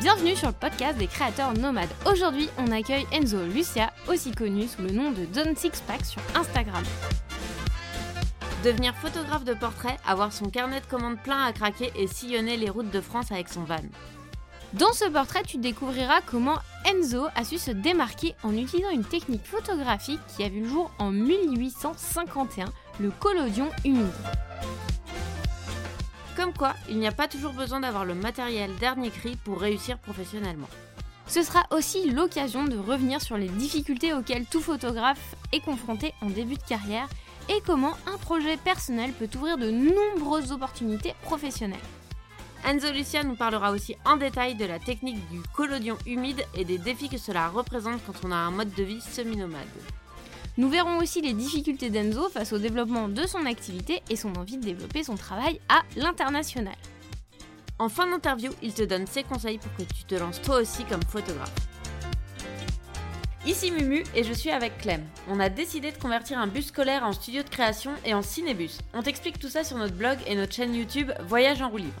Bienvenue sur le podcast des créateurs nomades. Aujourd'hui, on accueille Enzo Lucia, aussi connu sous le nom de Don Sixpack sur Instagram. Devenir photographe de portrait, avoir son carnet de commandes plein à craquer et sillonner les routes de France avec son van. Dans ce portrait, tu découvriras comment Enzo a su se démarquer en utilisant une technique photographique qui a vu le jour en 1851, le collodion humide. Comme quoi, il n'y a pas toujours besoin d'avoir le matériel dernier cri pour réussir professionnellement. Ce sera aussi l'occasion de revenir sur les difficultés auxquelles tout photographe est confronté en début de carrière et comment un projet personnel peut ouvrir de nombreuses opportunités professionnelles. Enzo Lucia nous parlera aussi en détail de la technique du collodion humide et des défis que cela représente quand on a un mode de vie semi-nomade. Nous verrons aussi les difficultés d'Enzo face au développement de son activité et son envie de développer son travail à l'international. En fin d'interview, il te donne ses conseils pour que tu te lances toi aussi comme photographe. Ici Mumu et je suis avec Clem. On a décidé de convertir un bus scolaire en studio de création et en cinébus. On t'explique tout ça sur notre blog et notre chaîne YouTube Voyage en roue libre.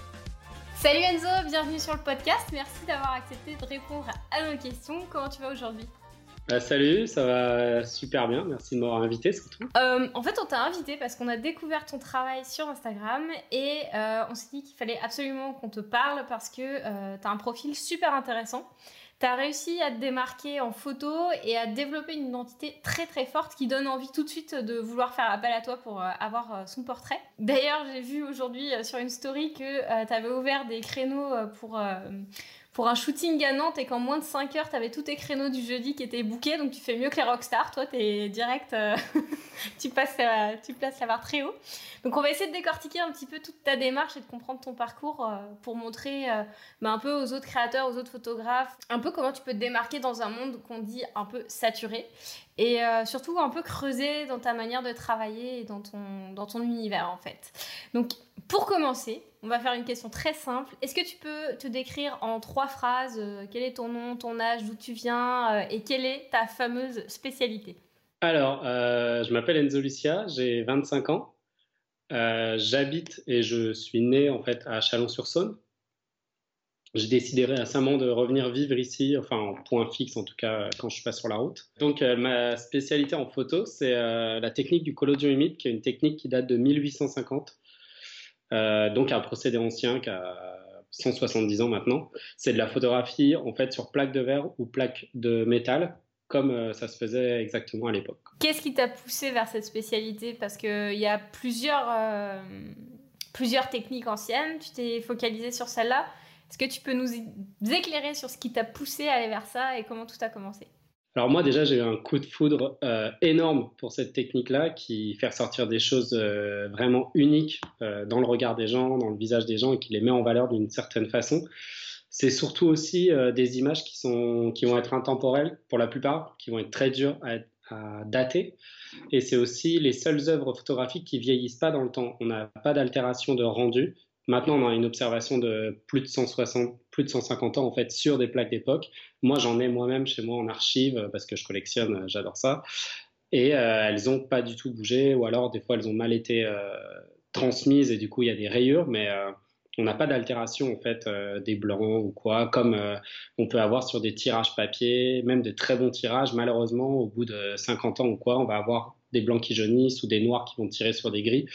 Salut Enzo, bienvenue sur le podcast. Merci d'avoir accepté de répondre à nos questions. Comment tu vas aujourd'hui? Bah, salut, ça va super bien. Merci de m'avoir invité surtout. Euh, en fait, on t'a invité parce qu'on a découvert ton travail sur Instagram et euh, on s'est dit qu'il fallait absolument qu'on te parle parce que euh, tu as un profil super intéressant tu as réussi à te démarquer en photo et à développer une identité très très forte qui donne envie tout de suite de vouloir faire appel à toi pour euh, avoir euh, son portrait. D'ailleurs, j'ai vu aujourd'hui euh, sur une story que tu avais ouvert des créneaux pour pour un shooting à Nantes et qu'en moins de 5 heures, tu avais tous tes créneaux du jeudi qui étaient bookés, donc tu fais mieux que les rockstars. Toi, tu es direct, euh, tu, passes, tu places la barre très haut. Donc, on va essayer de décortiquer un petit peu toute ta démarche et de comprendre ton parcours euh, pour montrer euh, bah, un peu aux autres créateurs, aux autres photographes, un peu comment tu peux te démarquer dans un monde qu'on dit un peu saturé et surtout un peu creuser dans ta manière de travailler et dans ton, dans ton univers en fait. Donc, pour commencer, on va faire une question très simple. Est-ce que tu peux te décrire en trois phrases euh, quel est ton nom, ton âge, d'où tu viens euh, et quelle est ta fameuse spécialité? Alors, euh, je m'appelle Enzo Lucia, j'ai 25 ans. J'habite et je suis né en fait à Chalon-sur-Saône. J'ai décidé récemment de revenir vivre ici, enfin en point fixe en tout cas quand je suis pas sur la route. Donc ma spécialité en photo, c'est la technique du collodion humide, qui est une technique qui date de 1850 euh, donc un procédé ancien qui a 170 ans maintenant. C'est de la photographie en fait sur plaque de verre ou plaque de métal, comme euh, ça se faisait exactement à l'époque. Qu'est-ce qui t'a poussé vers cette spécialité? Parce qu'il y a plusieurs, euh, plusieurs techniques anciennes, tu t'es focalisé sur celle-là. Est-ce que tu peux nous éclairer sur ce qui t'a poussé à aller vers ça et comment tout a commencé? Alors moi déjà j'ai eu un coup de foudre euh, énorme pour cette technique-là qui fait ressortir des choses euh, vraiment uniques euh, dans le regard des gens, dans le visage des gens et qui les met en valeur d'une certaine façon. C'est surtout aussi des images qui, sont, qui vont être intemporelles pour la plupart, qui vont être très dures à, à dater. Et c'est aussi les seules œuvres photographiques qui vieillissent pas dans le temps. On n'a pas d'altération de rendu. Maintenant, on a une observation de plus de 160, plus de 150 ans en fait sur des plaques d'époque. Moi, j'en ai moi-même chez moi en archive euh, parce que je collectionne, euh, j'adore ça. Et euh, elles n'ont pas du tout bougé, ou alors des fois elles ont mal été transmises et du coup il y a des rayures, mais on n'a pas d'altération en fait des blancs ou quoi, comme on peut avoir sur des tirages papier, même de très bons tirages. Malheureusement, au bout de 50 ans ou quoi, on va avoir des blancs qui jaunissent ou des noirs qui vont tirer sur des gris.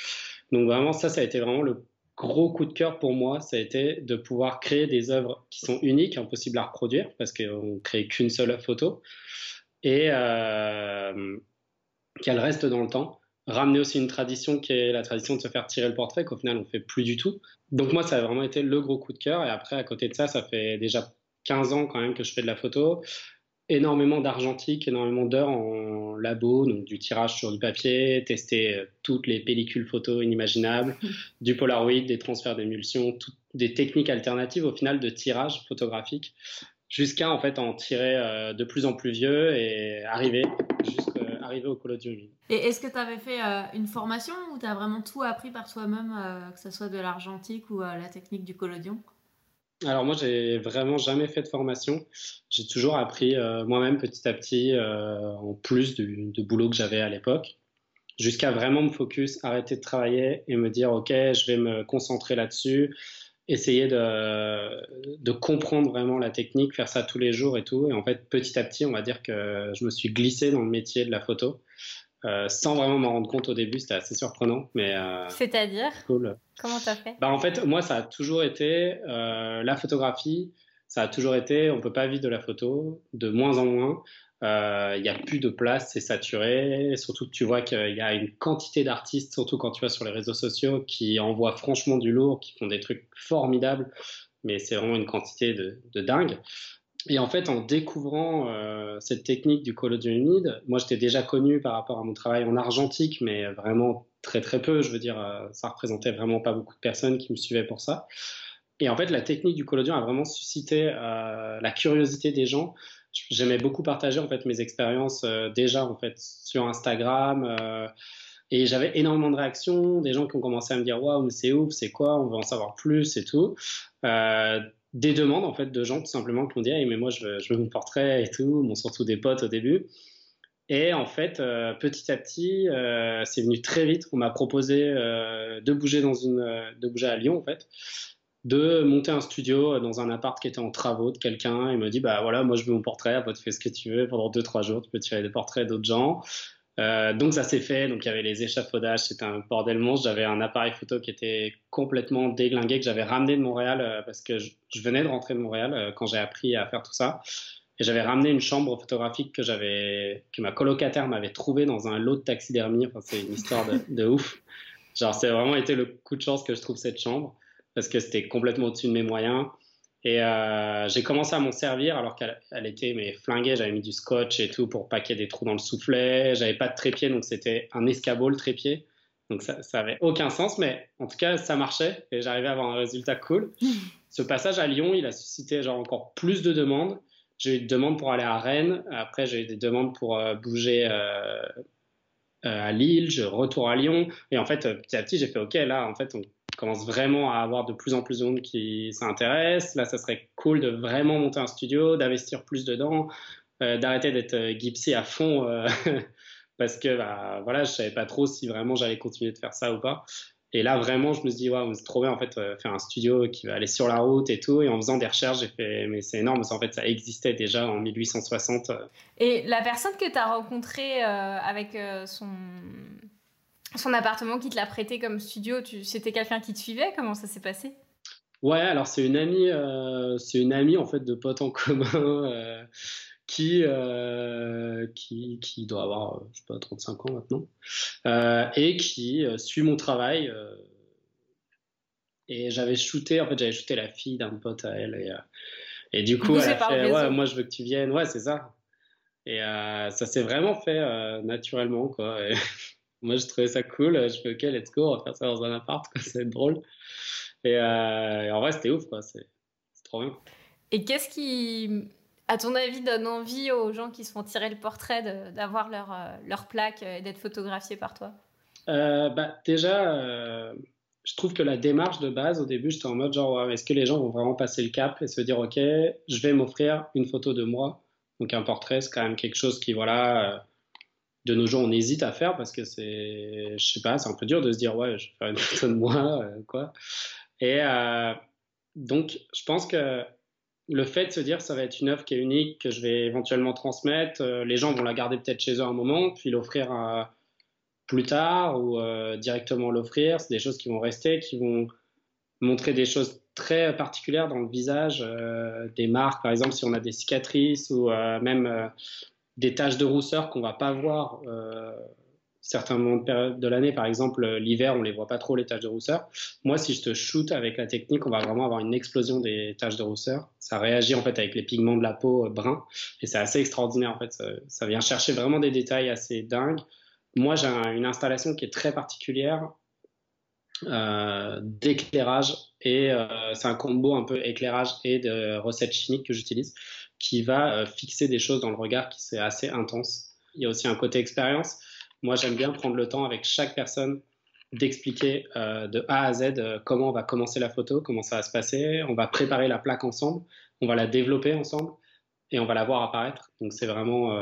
Donc vraiment ça, ça a été vraiment le gros coup de cœur pour moi, ça a été de pouvoir créer des œuvres qui sont uniques, impossibles à reproduire, parce qu'on ne crée qu'une seule photo, et euh, qu'elle reste dans le temps. Ramener aussi une tradition qui est la tradition de se faire tirer le portrait, qu'au final on fait plus du tout. Donc moi, ça a vraiment été le gros coup de cœur. Et après, à côté de ça, ça fait déjà 15 ans quand même que je fais de la photo énormément d'argentique, énormément d'heures en labo, donc du tirage sur du papier, tester euh, toutes les pellicules photo inimaginables, du Polaroid, des transferts d'émulsion, des techniques alternatives au final de tirage photographique, jusqu'à en fait en tirer euh, de plus en plus vieux et arriver jusqu'à arriver au collodion humide. Et est-ce que tu avais fait une formation ou tu as vraiment tout appris par toi-même, que ce soit de l'argentique ou la technique du collodion? Alors moi, j'ai vraiment jamais fait de formation. J'ai toujours appris moi-même petit à petit, en plus du, du boulot que j'avais à l'époque jusqu'à vraiment me focus, arrêter de travailler et me dire, OK, je vais me concentrer là-dessus, essayer de, de, comprendre vraiment la technique, faire ça tous les jours et tout. Et en fait, petit à petit, on va dire que je me suis glissé dans le métier de la photo. Euh, sans vraiment m'en rendre compte au début, c'était assez surprenant. Mais euh, c'est-à-dire? cool. Comment t'as fait? Bah, en fait, moi, ça a toujours été euh, la photographie. Ça a toujours été, on peut pas vivre de la photo, de moins en moins. Il euh, n'y a plus de place, c'est saturé. surtout que tu vois qu'il y a une quantité d'artistes, surtout quand tu vas sur les réseaux sociaux, qui envoient franchement du lourd, qui font des trucs formidables, mais c'est vraiment une quantité de, dingue. Et en fait, en découvrant euh, cette technique du collodion humide, moi j'étais déjà connu par rapport à mon travail en argentique, mais vraiment très très peu. Je veux dire, euh, ça représentait vraiment pas beaucoup de personnes qui me suivaient pour ça. Et en fait, la technique du collodion a vraiment suscité la curiosité des gens j'aimais beaucoup partager en fait mes expériences euh, déjà en fait sur Instagram euh, et j'avais énormément de réactions, des gens qui ont commencé à me dire waouh mais c'est ouf, c'est quoi, on veut en savoir plus et tout. Euh, des demandes en fait de gens tout simplement qui m'ont dit mais moi je veux, mon portrait et tout, bon, surtout des potes au début. Et en fait, petit à petit, c'est venu très vite. On m'a proposé de bouger dans une, de bouger à Lyon en fait de monter un studio dans un appart qui était en travaux de quelqu'un. Il me dit bah voilà, moi je veux mon portrait, tu fais ce que tu veux pendant 2-3 jours, tu peux tirer des portraits d'autres gens. Euh, donc ça s'est fait, donc il y avait les échafaudages, c'était un bordel monstre. J'avais un appareil photo qui était complètement déglingué, que j'avais ramené de Montréal euh, parce que je, venais de rentrer de Montréal euh, quand j'ai appris à faire tout ça. Et j'avais ramené une chambre photographique que j'avais, que ma colocataire m'avait trouvé dans un lot de taxidermie. Enfin, c'est une histoire de, de ouf. Genre, c'est vraiment été le coup de chance que je trouve cette chambre parce que c'était complètement au-dessus de mes moyens. Et euh, j'ai commencé à m'en servir alors qu'elle était mais flinguée. J'avais mis du scotch et tout pour paquer des trous dans le soufflet. J'avais pas de trépied, donc c'était un escabeau le trépied. Donc ça, ça avait aucun sens, mais en tout cas ça marchait et j'arrivais à avoir un résultat cool. Ce passage à Lyon, il a suscité genre encore plus de demandes. J'ai eu des demandes pour aller à Rennes. Après, j'ai eu des demandes pour euh, bouger euh, à Lille. Je retourne à Lyon. Et en fait, petit à petit, j'ai fait OK. Là, en fait, on commence vraiment à avoir de plus en plus de monde qui s'intéresse. Là, ça serait cool de vraiment monter un studio, d'investir plus dedans, euh, d'arrêter d'être euh, gipsy à fond euh, parce que bah, voilà, je savais pas trop si vraiment j'allais continuer de faire ça ou pas. Et là, vraiment, je me suis dit, ouais, c'est trop bien en fait, faire un studio qui va aller sur la route et tout. Et en faisant des recherches, j'ai fait, mais c'est énorme, en fait, ça existait déjà en 1860. Et la personne que tu as rencontrée avec son son appartement qui te l'a prêté comme studio, tu... c'était quelqu'un qui te suivait? Comment ça s'est passé? Ouais, alors c'est une amie, euh, c'est une amie en fait de potes en commun euh, qui, euh, qui, qui doit avoir, je sais pas, 35 ans maintenant, et qui suit mon travail. et j'avais shooté, en fait, j'avais shooté la fille d'un pote à elle, et, et du coup, elle a fait, ouais, moi je veux que tu viennes, ouais, c'est ça. Et ça s'est vraiment fait naturellement, quoi. Moi, je trouvais ça cool. Je fais, OK, let's go, on va faire ça dans un appart, c'est drôle. Euh, et, en vrai, c'était ouf, quoi. C'est trop bien. Et qu'est-ce qui, à ton avis, donne envie aux gens qui se font tirer le portrait d'avoir leur, euh, leur plaque et d'être photographiés par toi? Euh, bah, Déjà, je trouve que la démarche de base, au début, j'étais en mode genre, est-ce que les gens vont vraiment passer le cap et se dire, OK, je vais m'offrir une photo de moi? Donc, un portrait, c'est quand même quelque chose qui, voilà de nos jours, on hésite à faire parce que c'est, je sais pas, c'est un peu dur de se dire, ouais, je vais faire une photo de moi, euh, quoi. Et euh, donc, je pense que le fait de se dire, ça va être une œuvre qui est unique, que je vais éventuellement transmettre, euh, les gens vont la garder peut-être chez eux un moment, puis l'offrir plus tard ou directement l'offrir. C'est des choses qui vont rester, qui vont montrer des choses très particulières dans le visage des marques, par exemple, si on a des cicatrices ou même des taches de rousseur qu'on va pas voir euh, certains moments de, l'année. Par exemple, l'hiver, on les voit pas trop les taches de rousseur. Moi, si je te shoot avec la technique, on va vraiment avoir une explosion des taches de rousseur. Ça réagit en fait avec les pigments de la peau euh, brun et c'est assez extraordinaire en fait. Ça, vient chercher vraiment des détails assez dingues. Moi, j'ai une installation qui est très particulière. Euh, d'éclairage et euh, c'est un combo un peu éclairage et de recettes chimiques que j'utilise qui va euh, fixer des choses dans le regard qui c'est assez intense. il y a aussi un côté expérience. Moi, j'aime bien prendre le temps avec chaque personne d'expliquer euh, de A à Z euh, comment on va commencer la photo, comment ça va se passer. On va préparer la plaque ensemble, on va la développer ensemble et on va la voir apparaître. Donc c'est vraiment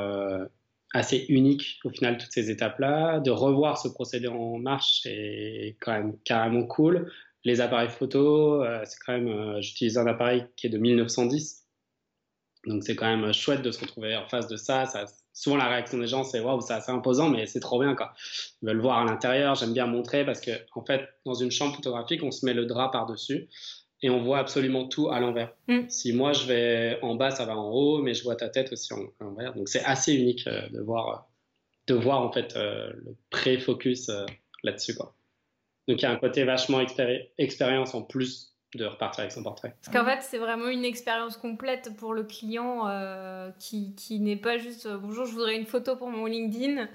assez unique au final toutes ces étapes-là. De revoir ce procédé en marche c'est quand même carrément cool. Les appareils photo, c'est quand même, j'utilise un appareil qui est de 1910. Donc c'est quand même chouette de se retrouver en face de ça. ça souvent la réaction des gens c'est waouh c'est assez imposant mais c'est trop bien quoi ils veulent voir à l'intérieur j'aime bien montrer parce que en fait dans une chambre photographique on se met le drap par dessus et on voit absolument tout à l'envers mm. si moi je vais en bas ça va en haut mais je vois ta tête aussi en, à l'envers donc c'est assez unique euh, de voir de voir en fait euh, le pré-focus euh, là-dessus quoi donc il y a un côté vachement expérience en plus de repartir avec son portrait. Parce qu'en fait, c'est vraiment une expérience complète pour le client euh, qui, qui n'est pas juste euh, bonjour, je voudrais une photo pour mon LinkedIn.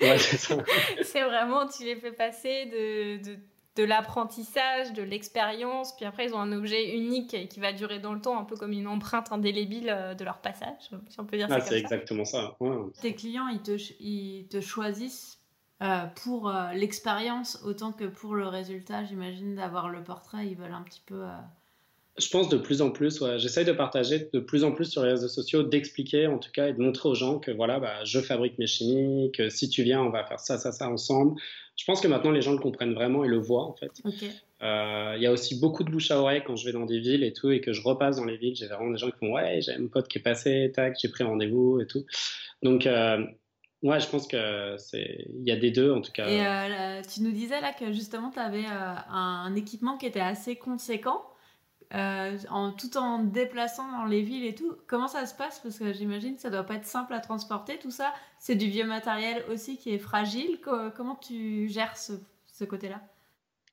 Ouais, c'est vraiment, tu les fais passer de, de, de l'apprentissage, de l'expérience, puis après, ils ont un objet unique qui va durer dans le temps, un peu comme une empreinte indélébile euh, de leur passage, si on peut dire ah, ça. C'est exactement ça. Ouais. Tes clients, ils te, ils te choisissent euh, pour euh, l'expérience autant que pour le résultat, j'imagine, d'avoir le portrait, ils veulent un petit peu... Euh, je pense de plus en plus, ouais. j'essaye de partager de plus en plus sur les réseaux sociaux, d'expliquer en tout cas et de montrer aux gens que voilà, bah, je fabrique mes chimies, que si tu viens, on va faire ça, ça, ça ensemble. Je pense que maintenant les gens le comprennent vraiment et le voient en fait. Il y a aussi beaucoup de bouche à oreille quand je vais dans des villes et tout et que je repasse dans les villes. J'ai vraiment des gens qui font ouais, j'ai un pote qui est passé, tac, j'ai pris rendez-vous et tout. Donc Ouais, je pense que c'est il y a des deux en tout cas. Et euh, tu nous disais là que justement tu avais euh, un, équipement qui était assez conséquent, euh, en, tout en déplaçant dans les villes et tout. Comment ça se passe? Parce que j'imagine que ça doit pas être simple à transporter tout ça. C'est du vieux matériel aussi qui est fragile. comment tu gères ce, ce côté-là?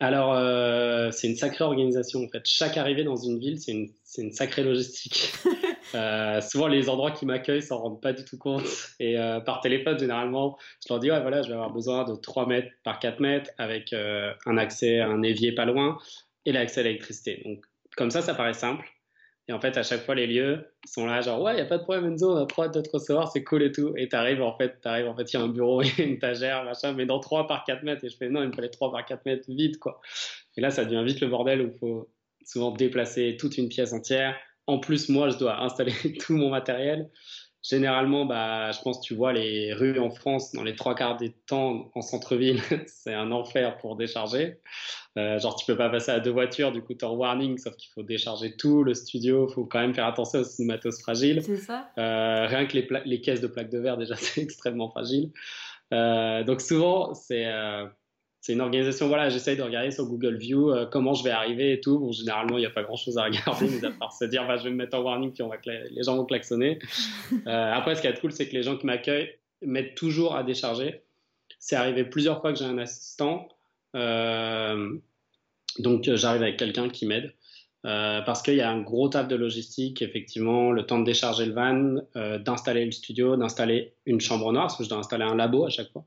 Alors, euh, c'est une sacrée organisation en fait. Chaque arrivée dans une ville, c'est une, une, sacrée logistique. euh, souvent, les endroits qui m'accueillent s'en rendent pas du tout compte. Et euh, par téléphone, généralement, je leur dis ouais, voilà, je vais avoir besoin de 3 mètres par 4 mètres avec euh, un accès à un évier pas loin et l'accès à l'électricité. Donc, comme ça, ça paraît simple. Et en fait, à chaque fois, les lieux sont là, genre, ouais, il n'y a pas de problème, Enzo, on a trop hâte de te recevoir, c'est cool et tout. Et t'arrives, en fait, t'arrives, en fait, il y a un bureau et une tagère, machin, mais dans 3 par 4 mètres. Et je fais, non, il me fallait 3 par 4 mètres vite, quoi. Et là, ça devient vite le bordel où il faut souvent déplacer toute une pièce entière. En plus, moi, je dois installer tout mon matériel. Généralement, bah, je pense, tu vois, les rues en France, dans les trois quarts des temps en centre-ville, c'est un enfer pour décharger. Euh, genre, tu peux pas passer à deux voitures, du coup, tu en warning, sauf qu'il faut décharger tout. Le studio, faut quand même faire attention aux matos fragiles. C'est ça. Euh, rien que les, les, caisses de plaques de verre, déjà, c'est extrêmement fragile. Euh, donc, souvent, c'est c'est une organisation, voilà, j'essaye de regarder sur Google View euh, comment je vais arriver et tout. Bon, généralement, il n'y a pas grand chose à regarder, mais à part se dire, bah, je vais me mettre en warning, puis on va les gens vont klaxonner. Euh, après, ce qui est cool, c'est que les gens qui m'accueillent mettent toujours à décharger. C'est arrivé plusieurs fois que j'ai un assistant. Euh, donc, j'arrive avec quelqu'un qui m'aide. parce qu'il y a un gros taf de logistique, effectivement, le temps de décharger le van, d'installer le studio, d'installer une chambre noire, parce que je dois installer un labo à chaque fois,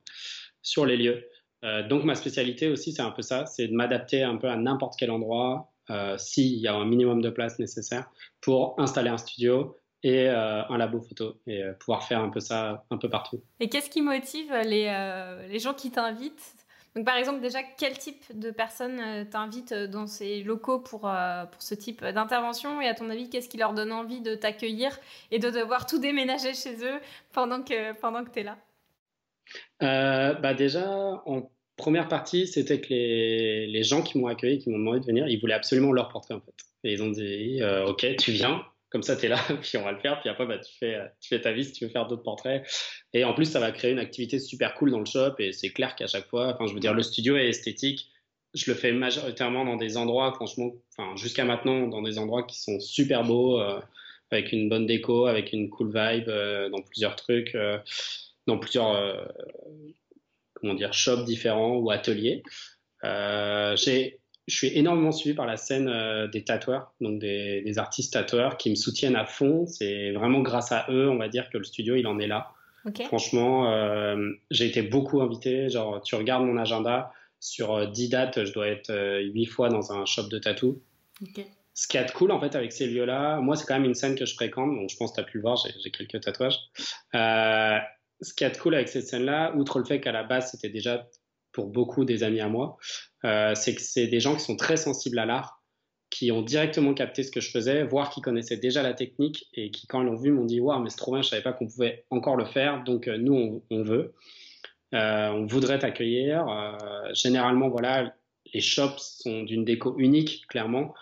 sur les lieux. Euh, donc ma spécialité aussi, c'est un peu ça, c'est de m'adapter un peu à n'importe quel endroit, euh, s'il y a un minimum de place nécessaire, pour installer un studio et euh, un labo photo, et pouvoir faire un peu ça un peu partout. Et qu'est-ce qui motive les, les gens qui t'invitent? Donc, par exemple, déjà, quel type de personnes t'invitent dans ces locaux pour, pour ce type d'intervention? Et à ton avis, qu'est-ce qui leur donne envie de t'accueillir et de devoir tout déménager chez eux pendant que, pendant que tu es là bah Déjà, en première partie, c'était que les, les, gens qui m'ont accueilli, qui m'ont demandé de venir, ils voulaient absolument leur portrait en fait. Et ils ont dit, euh, ok, tu viens, comme ça tu es là, puis on va le faire, puis après bah, tu, fais, tu fais ta vie si tu veux faire d'autres portraits. Et en plus, ça va créer une activité super cool dans le shop, et c'est clair qu'à chaque fois, enfin je veux dire, le studio est esthétique. Je le fais majoritairement dans des endroits, franchement, enfin jusqu'à maintenant, dans des endroits qui sont super beaux, euh, avec une bonne déco, avec une cool vibe, euh, dans plusieurs trucs, dans plusieurs comment dire, shops différents ou ateliers. Euh, je suis énormément suivi par la scène euh, des tatoueurs, donc des, artistes tatoueurs qui me soutiennent à fond. C'est vraiment grâce à eux, on va dire, que le studio, il en est là. Franchement, euh, j'ai été beaucoup invité. Genre, tu regardes mon agenda, sur 10 dates, je dois être 8 fois dans un shop de tatou. Ce qui est cool, en fait, avec ces lieux-là, moi, c'est quand même une scène que je fréquente, donc je pense que tu as pu le voir, j'ai quelques tatouages ce qui est cool avec cette scène-là, outre le fait qu'à la base, c'était déjà pour beaucoup des amis à moi, euh, c'est que c'est des gens qui sont très sensibles à l'art, qui ont directement capté ce que je faisais, voire qui connaissaient déjà la technique et qui, quand ils l'ont vu, m'ont dit Waouh, mais c'est trop bien, je savais pas qu'on pouvait encore le faire, donc euh, nous, on, veut. Euh, on voudrait t'accueillir. généralement, voilà, les shops sont d'une déco unique, clairement.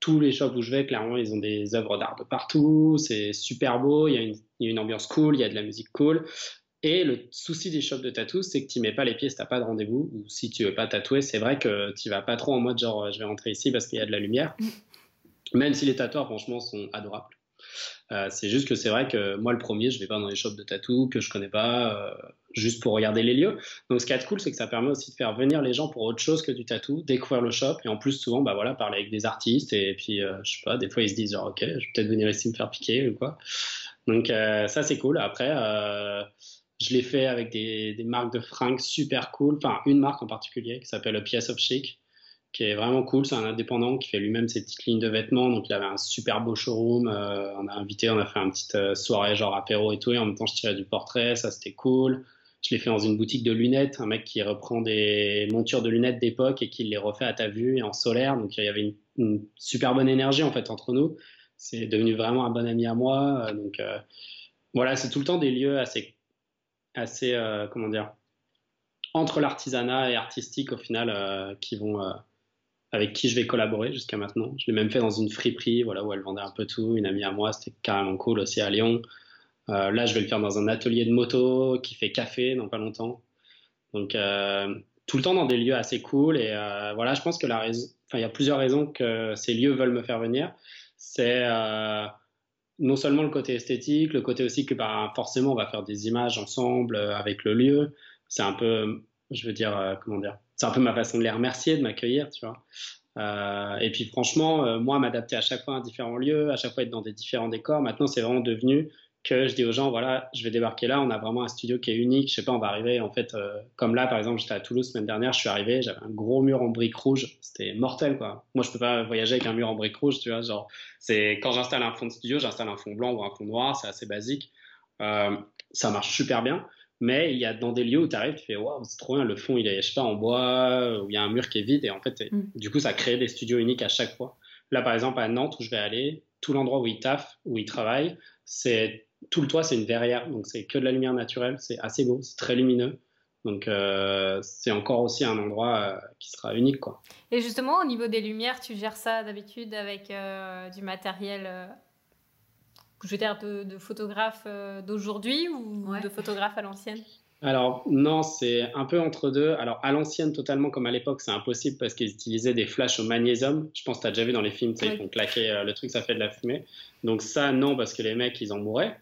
Tous les shops où je vais, clairement, ils ont des œuvres d'art de partout. C'est super beau. Il y, a une, il y, a une, ambiance cool. Il y a de la musique cool. Et le souci des shops de tatou, c'est que tu mets pas les pieds si t'as pas de rendez-vous, ou si tu veux pas tatouer, c'est vrai que tu vas pas trop en mode genre je vais rentrer ici parce qu'il y a de la lumière. Même si les tatoueurs, franchement, sont adorables. Euh, c'est juste que c'est vrai que moi, le premier, je vais pas dans les shops de tatou que je connais pas, euh, juste pour regarder les lieux. Donc, ce qui est cool, c'est que ça permet aussi de faire venir les gens pour autre chose que du tatou, découvrir le shop, et en plus, souvent, bah voilà, parler avec des artistes, et puis, euh, je sais pas, des fois, ils se disent, genre, ok, je vais peut-être venir ici me faire piquer ou quoi. Donc, ça, c'est cool. Après, je l'ai fait avec des, marques de fringues super cool, enfin une marque en particulier qui s'appelle Piece of Chic, qui est vraiment cool. C'est un indépendant qui fait lui-même ses petites lignes de vêtements. Donc il avait un super beau showroom. Euh, on a invité, on a fait une petite euh, soirée genre apéro et tout. Et en même temps, je tirais du portrait, ça c'était cool. Je l'ai fait dans une boutique de lunettes, un mec qui reprend des montures de lunettes d'époque et qui les refait à ta vue et en solaire. Donc il y avait une, super bonne énergie en fait entre nous. C'est devenu vraiment un bon ami à moi. Donc euh, voilà, c'est tout le temps des lieux assez assez, comment dire, entre l'artisanat et artistique au final, qui vont, avec qui je vais collaborer jusqu'à maintenant. Je l'ai même fait dans une friperie, voilà, où elle vendait un peu tout. Une amie à moi, c'était carrément cool aussi à Lyon. là, je vais le faire dans un atelier de moto qui fait café dans pas longtemps. Donc, tout le temps dans des lieux assez cool. Et voilà, je pense que la raison, enfin, il y a plusieurs raisons que ces lieux veulent me faire venir. C'est non seulement le côté esthétique, le côté aussi que bah, forcément on va faire des images ensemble euh, avec le lieu. C'est un peu, je veux dire, euh, comment dire, c'est un peu ma façon de les remercier, de m'accueillir, tu vois. Euh, et puis franchement, moi, m'adapter à chaque fois à un différent lieu, à chaque fois être dans des différents décors, maintenant c'est vraiment devenu que je dis aux gens, voilà, je vais débarquer là, on a vraiment un studio qui est unique. Je sais pas, on va arriver, en fait, euh, comme là, par exemple, j'étais à Toulouse semaine dernière, je suis arrivé, j'avais un gros mur en briques rouges. C'était mortel, quoi. Moi, je peux pas voyager avec un mur en briques rouges, tu vois. Genre, c'est quand j'installe un fond de studio, j'installe un fond blanc ou un fond noir, c'est assez basique. Euh, ça marche super bien. Mais il y a dans des lieux où tu arrives, tu fais waouh, c'est trop bien, le fond il est, je sais pas, en bois, où il y a un mur qui est vide, et en fait, mm. du coup, ça crée des studios uniques à chaque fois. Là, par exemple, à Nantes, où je vais aller, tout l'endroit où ils taffent, où ils travaillent, c'est tout le toit, c'est une verrière, donc c'est que de la lumière naturelle, c'est assez beau, c'est très lumineux. Donc euh, c'est encore aussi un endroit euh, qui sera unique. Quoi. Et justement, au niveau des lumières, tu gères ça d'habitude avec euh, du matériel, je veux dire, de, de photographe d'aujourd'hui ou de photographe à l'ancienne? Alors non, c'est un peu entre deux. Alors à l'ancienne totalement comme à l'époque, c'est impossible parce qu'ils utilisaient des flashs au magnésium. Je pense que tu as déjà vu dans les films, tu sais, ils font claquer le truc, ça fait de la fumée. Donc ça non parce que les mecs ils en mouraient.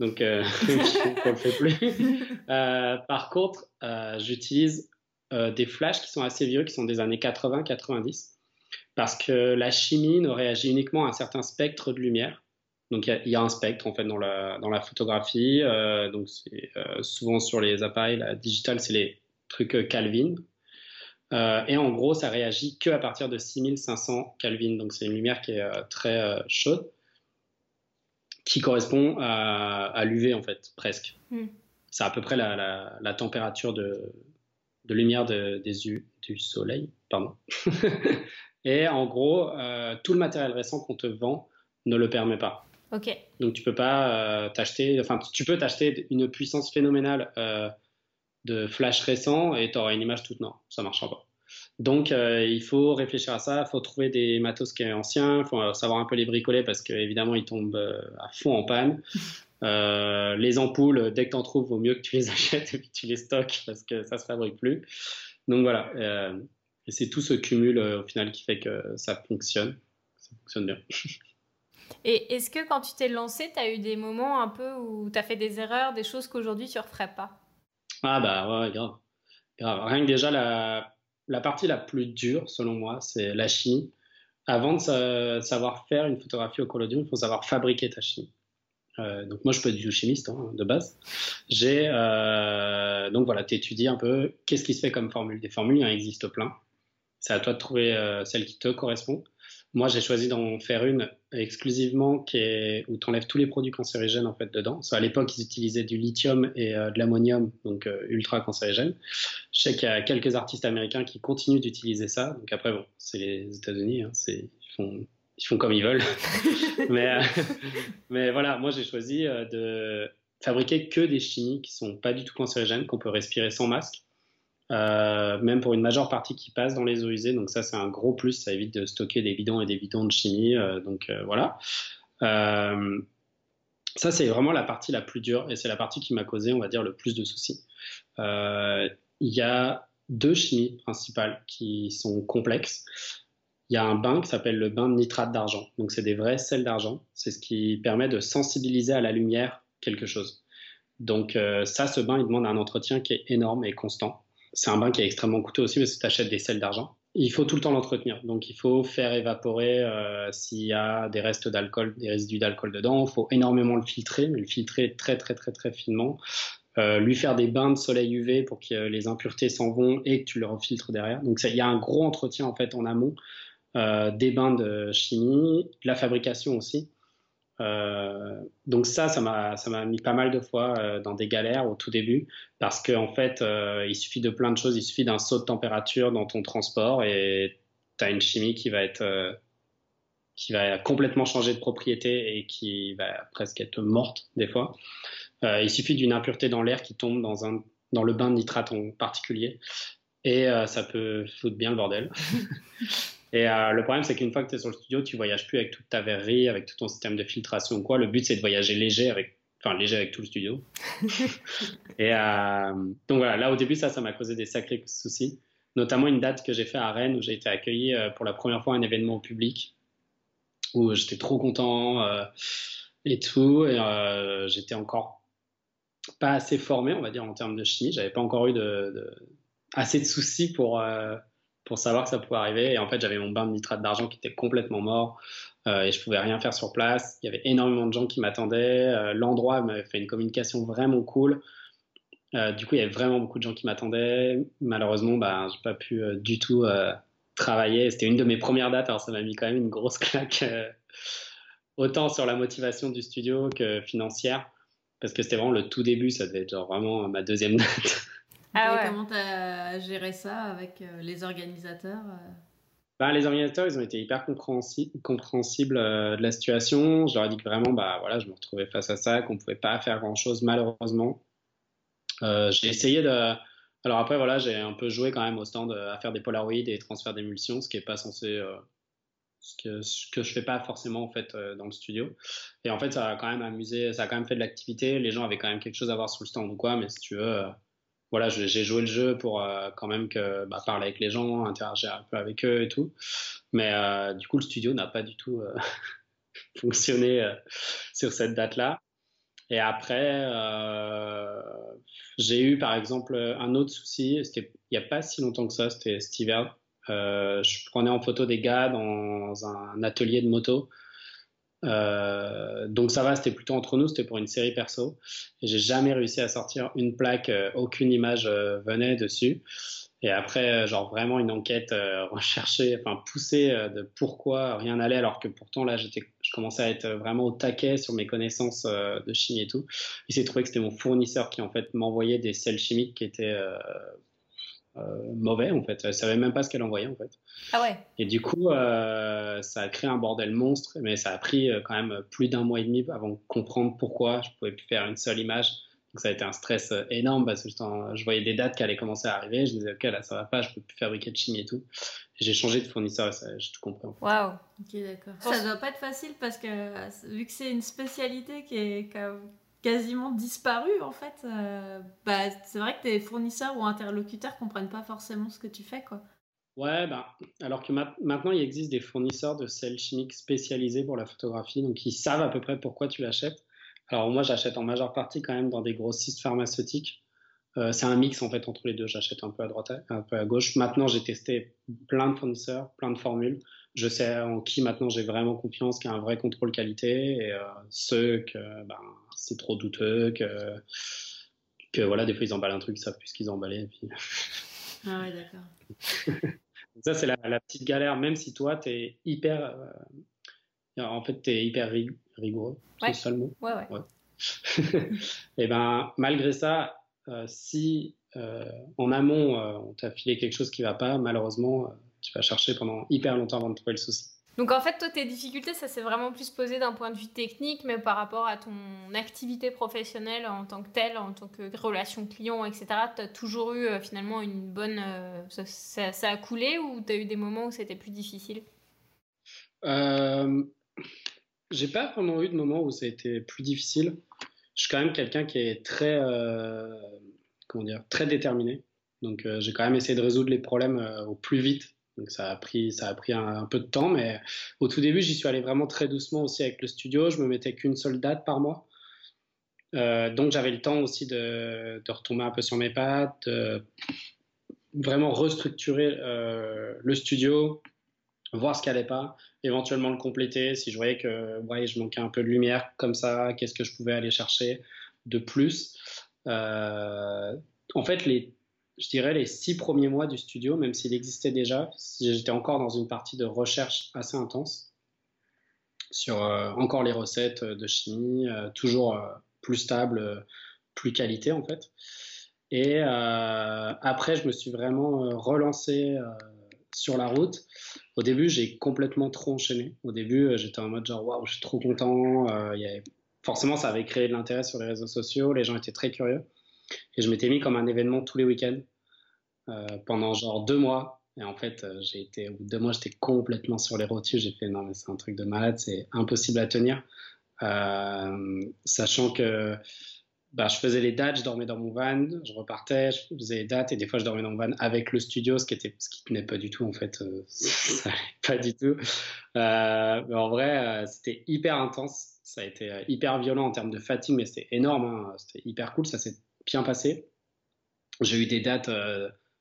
Donc, euh, on le fait plus. Euh, par contre, euh, j'utilise des flashs qui sont assez vieux, qui sont des années 80-90, parce que la chimie ne réagit uniquement à un certain spectre de lumière. Donc, il y, a un spectre, en fait, dans la, dans la photographie. donc, c'est souvent sur les appareils, la digital, c'est les trucs Calvin. et en gros, ça réagit que à partir de 6500 Kelvin. Donc, c'est une lumière qui est très chaude qui correspond à, l'UV en fait, presque. Hmm. C'est à peu près la, température de, lumière des du soleil. Pardon. Et en gros, euh, tout le matériel récent qu'on te vend ne le permet pas. Donc tu peux pas euh, t'acheter, enfin tu peux t'acheter une puissance phénoménale euh, de flash récent et tu auras une image toute noire. Ça marchera pas. Donc, euh, il faut réfléchir à ça. Il faut trouver des matos qui sont anciens. Il faut savoir un peu les bricoler parce qu'évidemment, ils tombent à fond en panne. les ampoules, dès que tu en trouves, vaut mieux que tu les achètes et que tu les stockes parce que ça se fabrique plus. Donc voilà. et c'est tout ce cumul au final qui fait que ça fonctionne. Ça fonctionne bien. Et est-ce que quand tu t'es lancé, tu as eu des moments un peu où tu as fait des erreurs, des choses qu'aujourd'hui tu ne referais pas? Ah bah ouais, grave. Rien que déjà la partie la plus dure, selon moi, c'est la chimie. Avant de savoir faire une photographie au collodium, il faut savoir fabriquer ta chimie. Euh, donc moi, je peux être biochimiste hein, de base. J'ai euh, donc voilà, t'étudies un peu qu'est-ce qui se fait comme formule. Des formules, il en existe plein. C'est à toi de trouver euh, celle qui te correspond. Moi, j'ai choisi d'en faire une exclusivement qui est, où tu enlèves tous les produits cancérigènes en fait dedans. à l'époque, ils utilisaient du lithium et de l'ammonium, donc ultra cancérigène. Je sais qu'il y a quelques artistes américains qui continuent d'utiliser ça. Donc après, bon, c'est les États-Unis, hein, ils font ils font comme ils veulent. mais, euh, mais voilà, moi j'ai choisi euh, de fabriquer que des chimies qui sont pas du tout cancérigènes, qu'on peut respirer sans masque. Euh, même pour une majeure partie qui passe dans les eaux usées. Donc ça, c'est un gros plus. Ça évite de stocker des bidons et des bidons de chimie. donc voilà. ça, c'est vraiment la partie la plus dure et c'est la partie qui m'a causé, on va dire, le plus de soucis. Il y a deux chimies principales qui sont complexes il y a un bain qui s'appelle le bain de nitrate d'argent. Donc, c'est des vrais sels d'argent. C'est ce qui permet de sensibiliser à la lumière quelque chose. Donc, euh, ça, ce bain, il demande un entretien qui est énorme et constant. C'est un bain qui est extrêmement coûteux aussi parce que tu achètes des sels d'argent. Il faut tout le temps l'entretenir. Donc, il faut faire évaporer euh, s'il y a des restes d'alcool, des résidus d'alcool dedans. Il faut énormément le filtrer, mais le filtrer très, très, très, très finement. Euh, lui faire des bains de soleil UV pour que les impuretés s'en vont et que tu le refiltres derrière. Donc, il y a un gros entretien en fait en amont euh, des bains de chimie, de la fabrication aussi. Euh, donc ça, ça m'a mis pas mal de fois euh, dans des galères au tout début parce qu'en en fait, il suffit de plein de choses. Il suffit d'un saut de température dans ton transport et tu as une chimie qui va être qui va complètement changer de propriété et qui va presque être morte des fois. il suffit d'une impureté dans l'air qui tombe dans, dans le bain de nitrate en particulier et ça peut foutre bien le bordel. Et euh, le problème, c'est qu'une fois que tu es sur le studio, tu voyages plus avec toute ta verrerie, avec tout ton système de filtration ou quoi. Le but, c'est de voyager léger avec, enfin, léger avec tout le studio. et euh, donc voilà, là, au début, ça, ça m'a causé des sacrés soucis. Notamment une date que j'ai fait à Rennes où j'ai été accueilli euh, pour la première fois à un événement public où j'étais trop content et tout. Et j'étais encore pas assez formé, on va dire, en termes de chimie. J'avais pas encore eu de, de assez de soucis pour pour savoir que ça pouvait arriver. Et en fait, j'avais mon bain de nitrate d'argent qui était complètement mort euh, et je pouvais rien faire sur place. Il y avait énormément de gens qui m'attendaient. Euh, l'endroit m'avait fait une communication vraiment cool. Euh, du coup, il y avait vraiment beaucoup de gens qui m'attendaient. Malheureusement, bah, j'ai pas pu du tout travailler. C'était une de mes premières dates, alors ça m'a mis quand même une grosse claque, autant sur la motivation du studio que financière, parce que c'était vraiment le tout début. Ça devait être vraiment ma deuxième date. Ah Comment tu as géré ça avec euh, les organisateurs bah, les organisateurs, ils ont été hyper compréhensibles, euh, de la situation. Je leur ai dit que vraiment, bah, voilà, je me retrouvais face à ça, qu'on ne pouvait pas faire grand-chose, malheureusement. j'ai essayé de... Alors après, voilà, j'ai un peu joué quand même au stand à faire des Polaroids et des transferts d'émulsion, ce qui n'est pas censé... ce, que, ce que je fais pas forcément en fait dans le studio. Et en fait, ça a quand même amusé, ça a quand même fait de l'activité. Les gens avaient quand même quelque chose à voir sur le stand ou quoi, mais si tu veux voilà, j'ai joué le jeu pour euh, quand même bah, parler avec les gens, interagir un peu avec eux et tout. Mais euh, du coup, le studio n'a pas du tout euh, fonctionné sur cette date-là. Et après, j'ai eu par exemple un autre souci. Il n'y a pas si longtemps que ça. C'était cet hiver. je prenais en photo des gars dans un atelier de moto. Euh, donc ça va, c'était plutôt entre nous, c'était pour une série perso. J'ai jamais réussi à sortir une plaque, euh, aucune image euh, venait dessus. Et après, genre vraiment une enquête recherchée, enfin poussée de pourquoi rien n'allait, alors que pourtant là, j'étais, je commençais à être vraiment au taquet sur mes connaissances de chimie et tout. Il s'est trouvé que c'était mon fournisseur qui en fait m'envoyait des sels chimiques qui étaient euh, mauvais en fait. Elle savait même pas ce qu'elle envoyait en fait. Ah ouais. Et du coup, euh, ça a créé un bordel monstre, mais ça a pris euh, quand même plus d'un mois et demi avant de comprendre pourquoi je pouvais plus faire une seule image. Donc ça a été un stress énorme parce que je voyais des dates qui allaient commencer à arriver. Je me disais, ok, là ça va pas, je peux plus fabriquer de chimie et tout. J'ai changé de fournisseur et j'ai tout compris. Waouh, ok, d'accord. Ça doit pas être facile parce que vu que c'est une spécialité qui est quasiment disparu en fait. Euh, bah, c'est vrai que tes fournisseurs ou interlocuteurs comprennent pas forcément ce que tu fais quoi. Ouais, bah, alors que maintenant il existe des fournisseurs de sels chimiques spécialisés pour la photographie, donc ils savent à peu près pourquoi tu l'achètes. Alors moi j'achète en majeure partie quand même dans des grossistes pharmaceutiques. Euh, c'est un mix en fait entre les deux. J'achète un peu à droite, un peu à gauche. Maintenant j'ai testé plein de fournisseurs, plein de formules je sais en qui maintenant j'ai vraiment confiance, qui a un vrai contrôle qualité, et euh, ceux que ben, c'est trop douteux, que, que voilà, des fois ils emballent un truc, ils savent plus ce qu'ils ont emballé. puis... Ah ouais, d'accord. Ça, c'est la, petite galère, même si toi, tu es hyper. en fait, tu es hyper rigoureux. C'est le seul mot. Ouais, ouais. et ben, malgré ça, si en amont, on t'a filé quelque chose qui va pas, malheureusement, tu vas chercher pendant hyper longtemps avant de trouver le souci. Donc en fait, toi, tes difficultés, ça s'est vraiment plus posé d'un point de vue technique, mais par rapport à ton activité professionnelle en tant que telle, en tant que relation client, etc., tu as toujours eu euh, finalement une bonne... Euh, ça, a coulé ou tu as eu des moments où c'était plus difficile? Euh, J'ai pas vraiment eu de moments où ça a été plus difficile. Je suis quand même quelqu'un qui est très... Comment dire Très déterminé. Donc j'ai quand même essayé de résoudre les problèmes au plus vite donc ça a pris, ça a pris un, peu de temps, mais au tout début, j'y suis allé vraiment très doucement aussi avec le studio. Je me mettais qu'une seule date par mois. Euh, donc j'avais le temps aussi de, de, retomber un peu sur mes pattes, de vraiment restructurer euh, le studio, voir ce qui n'allait pas, éventuellement le compléter. Si je voyais que ouais, je manquais un peu de lumière comme ça, qu'est-ce que je pouvais aller chercher de plus. Euh, en fait, les je dirais, les six premiers mois du studio, même s'il existait déjà, j'étais encore dans une partie de recherche assez intense sur euh, encore les recettes de chimie, euh, toujours euh, plus stable, plus qualité en fait. Et après, je me suis vraiment relancé sur la route. Au début, j'ai complètement trop enchaîné. Au début, j'étais en mode genre, waouh, je suis trop content. Forcément, ça avait créé de l'intérêt sur les réseaux sociaux. Les gens étaient très curieux. Et je m'étais mis comme un événement tous les week-ends euh, pendant genre deux mois. Et en fait, euh, j'ai été, au bout de deux mois, j'étais complètement sur les rotules. J'ai fait non, mais c'est un truc de malade, c'est impossible à tenir. Euh, sachant que bah, je faisais les dates, je dormais dans mon van, je repartais, je faisais les dates et des fois je dormais dans mon van avec le studio, ce qui était, ce qui tenait pas du tout en fait, ça allait pas du tout. Mais en vrai, c'était hyper intense, ça a été hyper violent en termes de fatigue, mais c'était énorme, hein. c'était hyper cool, ça s'est bien passé. J'ai eu des dates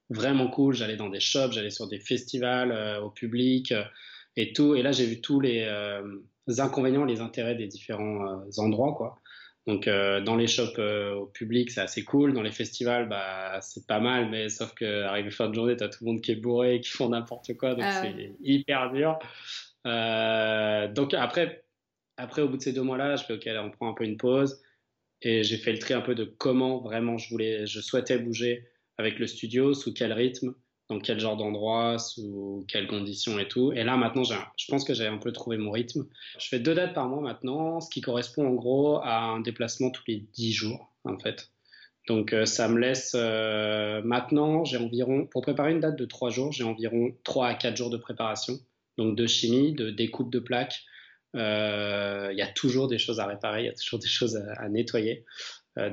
vraiment cool. J'allais dans des shops, j'allais sur des festivals euh, au public euh, et tout. Et là, j'ai vu tous les, euh, inconvénients, les intérêts des différents endroits, quoi. Donc dans les shops au public, c'est assez cool. Dans les festivals, bah c'est pas mal, mais sauf que arrivé fin de journée, t'as tout le monde qui est bourré, qui font n'importe quoi, donc ah c'est hyper dur. donc après, après au bout de ces deux mois-là, je fais ok, on prend un peu une pause et j'ai fait le tri un peu de comment vraiment je voulais, je souhaitais bouger avec le studio, sous quel rythme, dans quel genre d'endroit, sous quelles conditions et tout. Et là, maintenant, je pense que j'ai un peu trouvé mon rythme. Je fais deux dates par mois maintenant, ce qui correspond en gros à un déplacement tous les dix jours, en fait. Donc, euh, ça me laisse euh, maintenant, j'ai environ, pour préparer une date de trois jours, j'ai environ trois à quatre jours de préparation. Donc, de chimie, de découpe de plaques. Euh, il y a toujours des choses à réparer, il y a toujours des choses à, à nettoyer,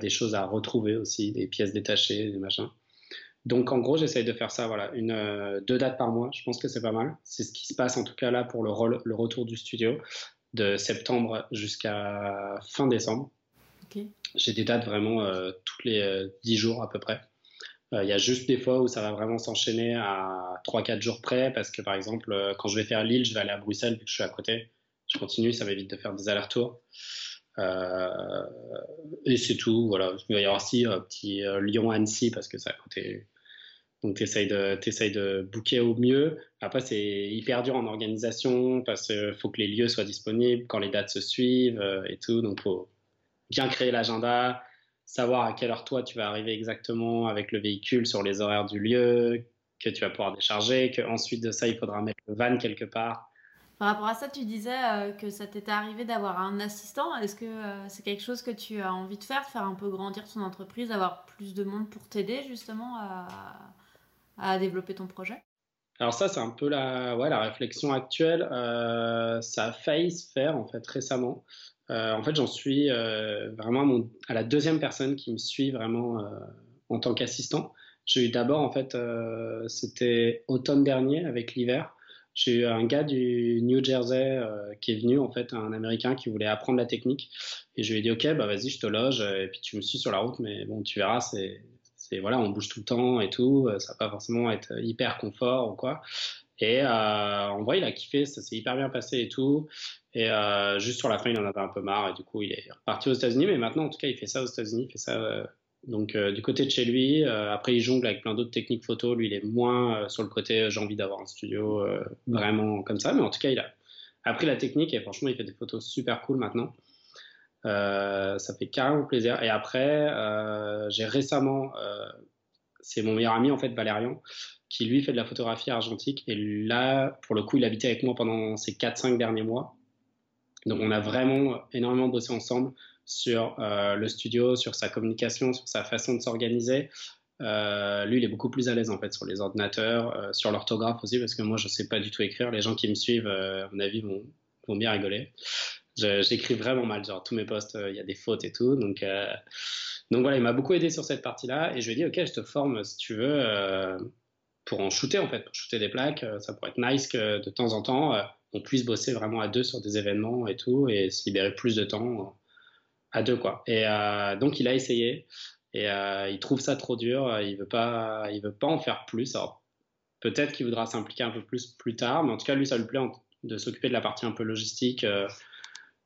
des choses à retrouver aussi, des pièces détachées, des machins. Donc en gros, j'essaye de faire ça, voilà, une, euh, deux dates par mois. Je pense que c'est pas mal. C'est ce qui se passe en tout cas là pour le, le retour du studio de septembre jusqu'à fin décembre. J'ai des dates vraiment euh, tous les euh, dix jours à peu près. Il y a juste des fois où ça va vraiment s'enchaîner à 3-4 jours près parce que par exemple, quand je vais faire Lille, je vais aller à Bruxelles vu que je suis à côté. Je continue, ça m'évite de faire des allers-retours. et c'est tout, voilà. Il va y avoir aussi un petit Lyon-Annecy parce que c'est à côté donc, tu essayes de, de booker au mieux. Après, c'est hyper dur en organisation parce qu'il faut que les lieux soient disponibles quand les dates se suivent euh, et tout. Donc, il faut bien créer l'agenda, savoir à quelle heure toi tu vas arriver exactement avec le véhicule sur les horaires du lieu, que tu vas pouvoir décharger, qu'ensuite de ça, il faudra mettre le van quelque part. Par rapport à ça, tu disais euh, que ça t'était arrivé d'avoir un assistant. Est-ce que euh, c'est quelque chose que tu as envie de faire, de faire un peu grandir ton entreprise, avoir plus de monde pour t'aider justement à développer ton projet? Alors ça, c'est un peu la, ouais, la réflexion actuelle. Euh, ça a failli se faire en fait récemment. En fait, j'en suis vraiment à, à, la deuxième personne qui me suit vraiment en tant qu'assistant. J'ai eu d'abord en fait, c'était automne dernier avec l'hiver. J'ai eu un gars du New Jersey qui est venu en fait, un Américain qui voulait apprendre la technique. Et je lui ai dit ok, bah vas-y, je te loge et puis tu me suis sur la route, mais bon, tu verras, c'est voilà, on bouge tout le temps et tout, euh, ça va pas forcément être hyper confort ou quoi. Et euh, en vrai, il a kiffé, ça s'est hyper bien passé et tout. Et euh, juste sur la fin, il en avait un peu marre et du coup, il est reparti aux États-Unis. Mais maintenant, en tout cas, il fait ça aux États-Unis, il fait ça Donc du côté de chez lui, après il jongle avec plein d'autres techniques photo. Lui, il est moins sur le côté j'ai envie d'avoir un studio vraiment comme ça, mais en tout cas, il a appris la technique et franchement, il fait des photos super cool maintenant. ça fait carrément plaisir. Et après, j'ai récemment, c'est mon meilleur ami en fait, Valérian, qui lui fait de la photographie argentique. Et là, pour le coup, il habitait avec moi pendant ces 4-5 derniers mois. Donc on a vraiment énormément bossé ensemble sur euh, le studio, sur sa communication, sur sa façon de s'organiser. Euh, lui, il est beaucoup plus à l'aise en fait sur les ordinateurs, euh, sur l'orthographe aussi, parce que moi, je ne sais pas du tout écrire. Les gens qui me suivent, à mon avis, vont, vont bien rigoler. J'écris vraiment mal, genre tous mes posts, il y a des fautes et tout. Donc, donc voilà, il m'a beaucoup aidé sur cette partie-là. Et je lui ai dit, ok, je te forme si tu veux pour en shooter en fait, pour shooter des plaques. ça pourrait être nice que de temps en temps on puisse bosser vraiment à deux sur des événements et tout, et se libérer plus de temps à deux, quoi. Et euh, donc, il a essayé, et euh, il trouve ça trop dur, il veut pas, il veut pas en faire plus. Alors, peut-être qu'il voudra s'impliquer un peu plus plus tard, mais en tout cas, lui, ça lui plaît de s'occuper de la partie un peu logistique euh,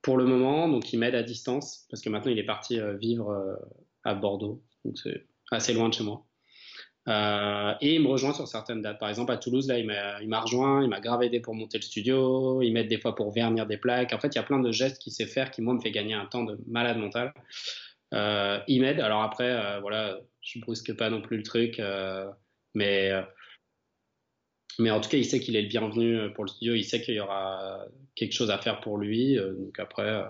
pour le moment, donc il m'aide à distance, parce que maintenant, il est parti vivre à Bordeaux, donc c'est assez loin de chez moi. Euh, et il me rejoint sur certaines dates. Par exemple, à Toulouse, là, il m'a rejoint, il m'a grave aidé pour monter le studio, il m'aide des fois pour vernir des plaques. En fait, il y a plein de gestes qu'il sait faire qui, moi, me fait gagner un temps de malade mental. Euh, il m'aide. Alors après, euh, voilà, je brusque pas non plus le truc, euh, mais, mais en tout cas, il sait qu'il est le bienvenu pour le studio, il sait qu'il y aura quelque chose à faire pour lui. donc après,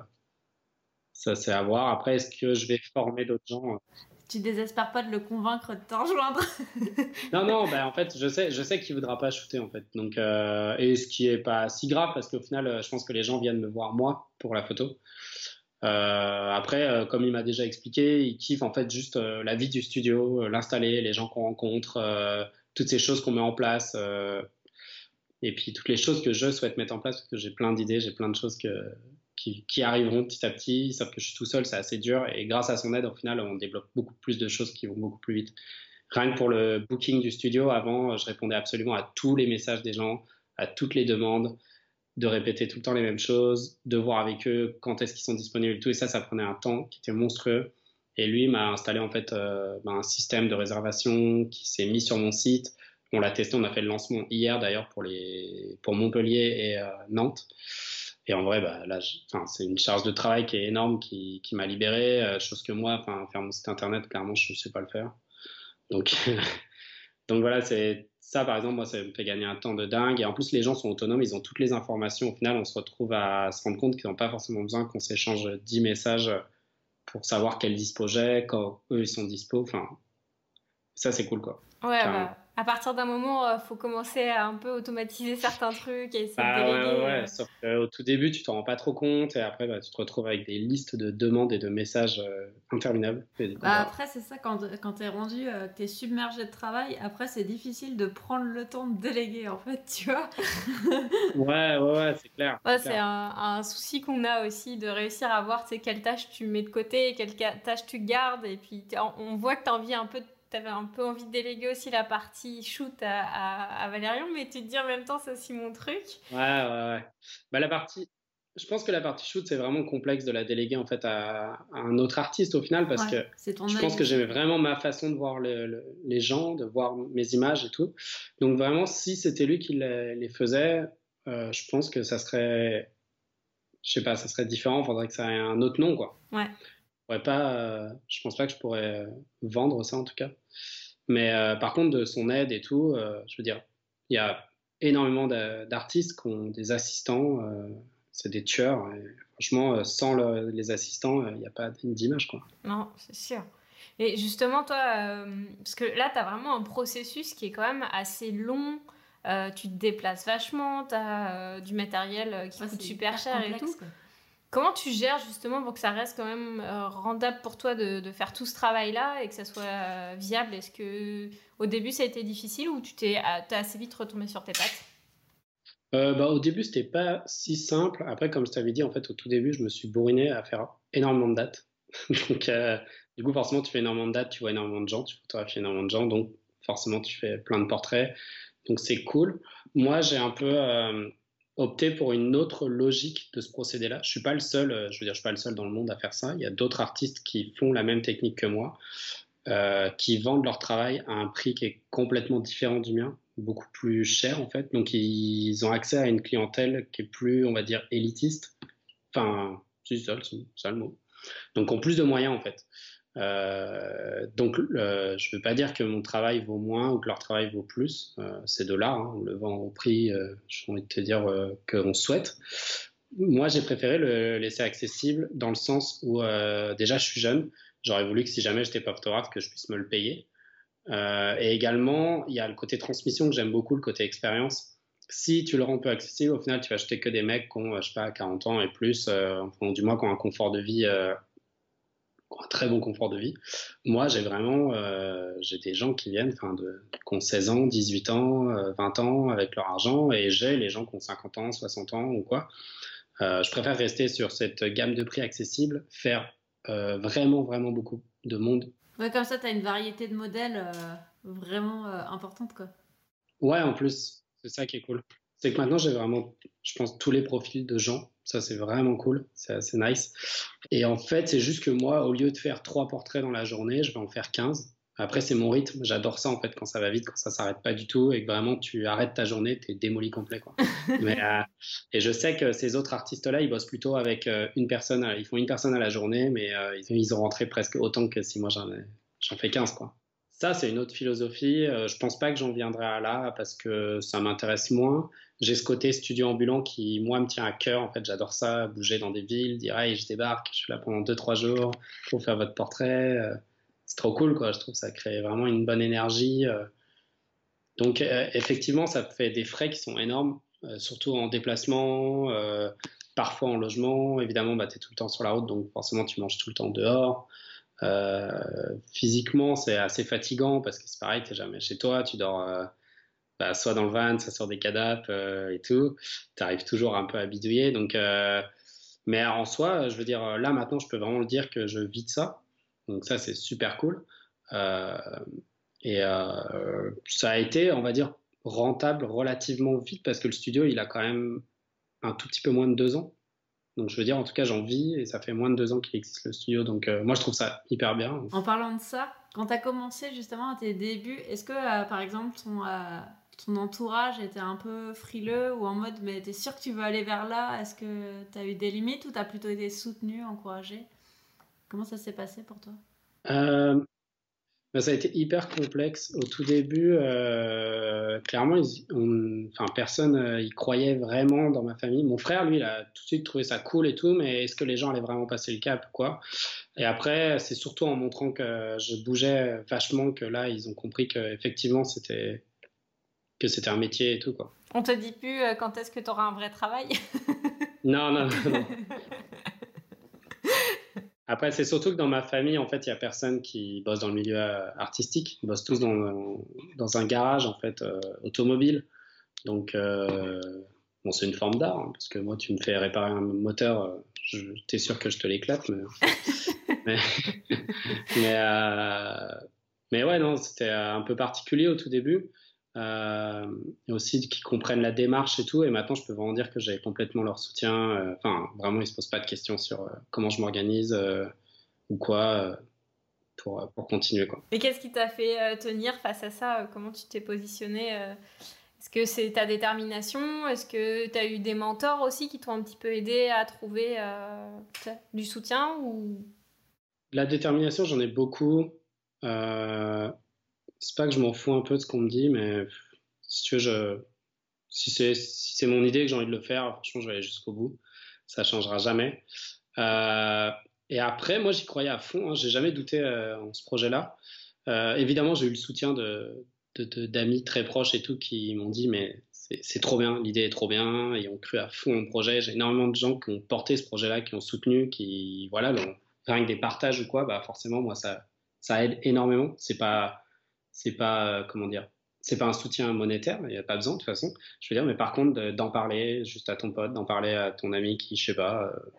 ça, c'est à voir. Après, est-ce que je vais former d'autres gens tu désespères pas de le convaincre de t'en rejoindre Non, non, bah, en fait, je sais, je sais voudra pas shooter, en fait. Donc, euh, et ce qui est pas si grave, parce qu'au final, euh, je pense que les gens viennent me voir moi pour la photo. Euh, après, comme il m'a déjà expliqué, il kiffe en fait juste la vie du studio, l'installer, les gens qu'on rencontre, toutes ces choses qu'on met en place, et puis toutes les choses que je souhaite mettre en place, parce que j'ai plein d'idées, j'ai plein de choses que, qui, arriveront petit à petit. Sauf que je suis tout seul, c'est assez dur. Et grâce à son aide, au final, on développe beaucoup plus de choses qui vont beaucoup plus vite. Rien que pour le booking du studio, avant, je répondais absolument à tous les messages des gens, à toutes les demandes, de répéter tout le temps les mêmes choses, de voir avec eux quand est-ce qu'ils sont disponibles et tout. Et ça, ça prenait un temps qui était monstrueux. Et lui m'a installé en fait euh, ben, un système de réservation qui s'est mis sur mon site. On l'a testé, on a fait le lancement hier d'ailleurs pour, les, pour Montpellier et euh, Nantes. Et en vrai, bah, là, c'est une charge de travail qui est énorme, qui, qui m'a libéré, euh, chose que moi, faire mon site internet, clairement, je ne sais pas le faire. Donc, donc voilà, c'est ça, par exemple, moi, ça me fait gagner un temps de dingue. Et en plus, les gens sont autonomes, ils ont toutes les informations. Au final, on se retrouve à se rendre compte qu'ils n'ont pas forcément besoin qu'on s'échange 10 messages pour savoir quel dispo j'ai, quand eux, ils sont dispo. Enfin, ça, c'est cool, quoi. Ouais, bah, à partir d'un moment, il euh, faut commencer à un peu automatiser certains trucs et essayer de bah déléguer. Ouais, ouais, euh. sauf qu'au tout début, tu t'en rends pas trop compte et après, bah, tu te retrouves avec des listes de demandes et de messages euh, interminables. Bah, après, c'est ça, quand, quand tu es rendu, tu es submergé de travail, après, c'est difficile de prendre le temps de déléguer, en fait, tu vois. ouais, ouais, ouais, c'est clair. c'est un, un, souci qu'on a aussi de réussir à voir, tu sais, quelles tâches tu mets de côté, quelles tâches tu gardes et puis on voit que tu as envie un peu de tu avais un peu envie de déléguer aussi la partie shoot à, à, Valérian, mais tu te dis en même temps, c'est aussi mon truc. Ouais, ouais, ouais. Bah, la partie, je pense que la partie shoot, c'est vraiment complexe de la déléguer en fait à, un autre artiste au final, parce que je pense que j'aimais vraiment ma façon de voir les gens, de voir mes images et tout. Donc vraiment, si c'était lui qui les, faisait, euh, je pense que ça serait, je sais pas, ça serait différent. Il faudrait que ça ait un autre nom, quoi. Ouais pourrais pas, euh, je pense pas que je pourrais euh, vendre ça en tout cas. Mais euh, par contre, de son aide et tout, je veux dire, il y a énormément d'artistes qui ont des assistants, c'est des tueurs. franchement, sans les assistants, il n'y a pas d'image. Quoi. Non, c'est sûr. Et justement, toi, parce que là, tu as vraiment un processus qui est quand même assez long. tu te déplaces vachement, tu as du matériel qui coûte super cher et tout. Comment tu gères justement pour que ça reste quand même euh, rendable pour toi de, faire tout ce travail-là et que ça soit euh, viable? Est-ce que au début ça a été difficile ou tu t'es assez vite retombé sur tes pattes? Euh, bah, Au début c'était pas si simple. Après comme je t'avais dit en fait au tout début je me suis bourriné à faire énormément de dates. donc du coup forcément tu fais énormément de dates, tu vois énormément de gens, tu photographies énormément de gens, donc forcément tu fais plein de portraits. Donc c'est cool. Moi j'ai un peu opter pour une autre logique de ce procédé-là. Je suis pas le seul, euh, je veux dire, je suis pas le seul dans le monde à faire ça. Il y a d'autres artistes qui font la même technique que moi. qui vendent leur travail à un prix qui est complètement différent du mien, beaucoup plus cher en fait. Donc ils ont accès à une clientèle qui est plus, on va dire, élitiste. Enfin, c'est ça, ça le mot. Donc ont plus de moyens en fait. Euh, donc, euh, je ne veux pas dire que mon travail vaut moins ou que leur travail vaut plus. Euh, c'est de l'art, hein. on le vend au prix, j'ai envie de te dire, qu'on souhaite. Moi, j'ai préféré le laisser accessible dans le sens où, déjà, je suis jeune. J'aurais voulu que si jamais j'étais pas photographe, que je puisse me le payer. et également, il y a le côté transmission que j'aime beaucoup, le côté expérience si tu le rends peu accessible, au final, tu vas acheter que des mecs qui ont, je sais pas, 40 ans et plus, enfin, du moins qui ont un confort de vie un très bon confort de vie. Moi, j'ai vraiment, euh, j'ai des gens qui viennent, enfin, de, qui ont 16 ans, 18 ans, 20 euh, ans avec leur argent, et j'ai les gens qui ont 50 ans, 60 ans ou quoi. Euh, je préfère rester sur cette gamme de prix accessible, faire vraiment, vraiment beaucoup de monde. Ouais, comme ça, tu as une variété de modèles vraiment importante, quoi. Ouais, en plus, c'est ça qui est cool. C'est que maintenant, j'ai vraiment, je pense, tous les profils de gens ça, c'est vraiment cool. C'est assez nice. Et en fait, c'est juste que moi, au lieu de faire trois portraits dans la journée, je vais en faire 15. Après, c'est mon rythme. J'adore ça, en fait, quand ça va vite, quand ça s'arrête pas du tout et que vraiment tu arrêtes ta journée, tu es démoli complet. Quoi. Mais, euh, et je sais que ces autres artistes-là, ils bossent plutôt avec euh, une personne. Ils font une personne à la journée, mais euh, ils, ont rentré presque autant que si moi j'en, j'en fais 15. Quoi. Ça, c'est une autre philosophie. je pense pas que j'en viendrai à là parce que ça m'intéresse moins j'ai ce côté studio ambulant qui, moi, me tient à cœur. En fait, j'adore ça, bouger dans des villes, dire, hey, je débarque, je suis là pendant 2-3 jours pour faire votre portrait. Euh, c'est trop cool, quoi. Je trouve que ça crée vraiment une bonne énergie. Euh. Donc, euh, effectivement, ça fait des frais qui sont énormes, surtout en déplacement, parfois en logement. Évidemment, bah, tu es tout le temps sur la route, donc forcément, tu manges tout le temps dehors. physiquement, c'est assez fatigant parce que c'est pareil, tu jamais chez toi, tu dors bah, soit dans le van, soit sur des cadapes euh, et tout. Tu arrives toujours un peu à bidouiller. Donc, euh, mais en soi, je veux dire, là maintenant, je peux vraiment le dire que je vis de ça. Donc ça, c'est super cool. Euh, et ça a été, on va dire, rentable relativement vite parce que le studio, il a quand même un tout petit peu moins de deux ans. Donc je veux dire, en tout cas, j'en vis et ça fait moins de deux ans qu'il existe le studio. Donc moi, je trouve ça hyper bien. En parlant de ça, quand tu as commencé justement à tes débuts, est-ce que par exemple ton, ton entourage était un peu frileux ou en mode mais t'es sûr que tu veux aller vers là? Est-ce que tu as eu des limites ou tu as plutôt été soutenu, encouragé Comment ça s'est passé pour toi? Euh, bah, Ça a été hyper complexe. Au tout début, euh, clairement, personne euh, y croyait vraiment dans ma famille. Mon frère, lui, il a tout de suite trouvé ça cool et tout, mais est-ce que les gens allaient vraiment passer le cap quoi? Et après, c'est surtout en montrant que je bougeais vachement que là, ils ont compris qu'effectivement, c'était que c'était un métier et tout. Quoi. On te dit plus euh, quand est-ce que tu auras un vrai travail? Non, non, non. Après, c'est surtout que dans ma famille, en fait, il n'y a personne qui bosse dans le milieu euh, artistique. Ils bossent tous dans, dans un garage, en fait, euh, automobile. Donc, bon, c'est une forme d'art, hein, parce que moi, tu me fais réparer un moteur, t'es sûr que je te l'éclate, mais... mais, mais, mais, ouais, non, c'était un peu particulier au tout début euh, et aussi qui comprennent la démarche et tout. Et maintenant, je peux vraiment dire que j'ai complètement leur soutien. Euh, enfin, vraiment, ils se posent pas de questions sur euh, comment je m'organise euh, ou quoi pour, pour continuer. Quoi. Et qu'est-ce qui t'a fait tenir face à ça? Comment tu t'es positionné Est-ce que c'est ta détermination? Est-ce que tu as eu des mentors aussi qui t'ont un petit peu aidé à trouver du soutien ou... La détermination, j'en ai beaucoup. Euh, c'est pas que je m'en fous un peu de ce qu'on me dit, mais si c'est si c'est mon idée que j'ai envie de le faire, franchement, je vais aller jusqu'au bout. Ça changera jamais. Euh, et après, moi, j'y croyais à fond. Hein. J'ai jamais douté euh, en ce projet-là. Euh, évidemment, j'ai eu le soutien de d'amis très proches et tout qui m'ont dit mais c'est trop bien, l'idée est trop bien, ils ont cru à fond au projet. J'ai énormément de gens qui ont porté ce projet-là, qui ont soutenu, qui voilà, rien que des partages ou quoi, bah forcément moi ça ça aide énormément. C'est pas c'est pas euh, comment dire c'est pas un soutien monétaire, il n'y a pas besoin de toute façon. Je veux dire, mais par contre, d'en parler juste à ton pote, d'en parler à ton ami qui, je sais pas, euh,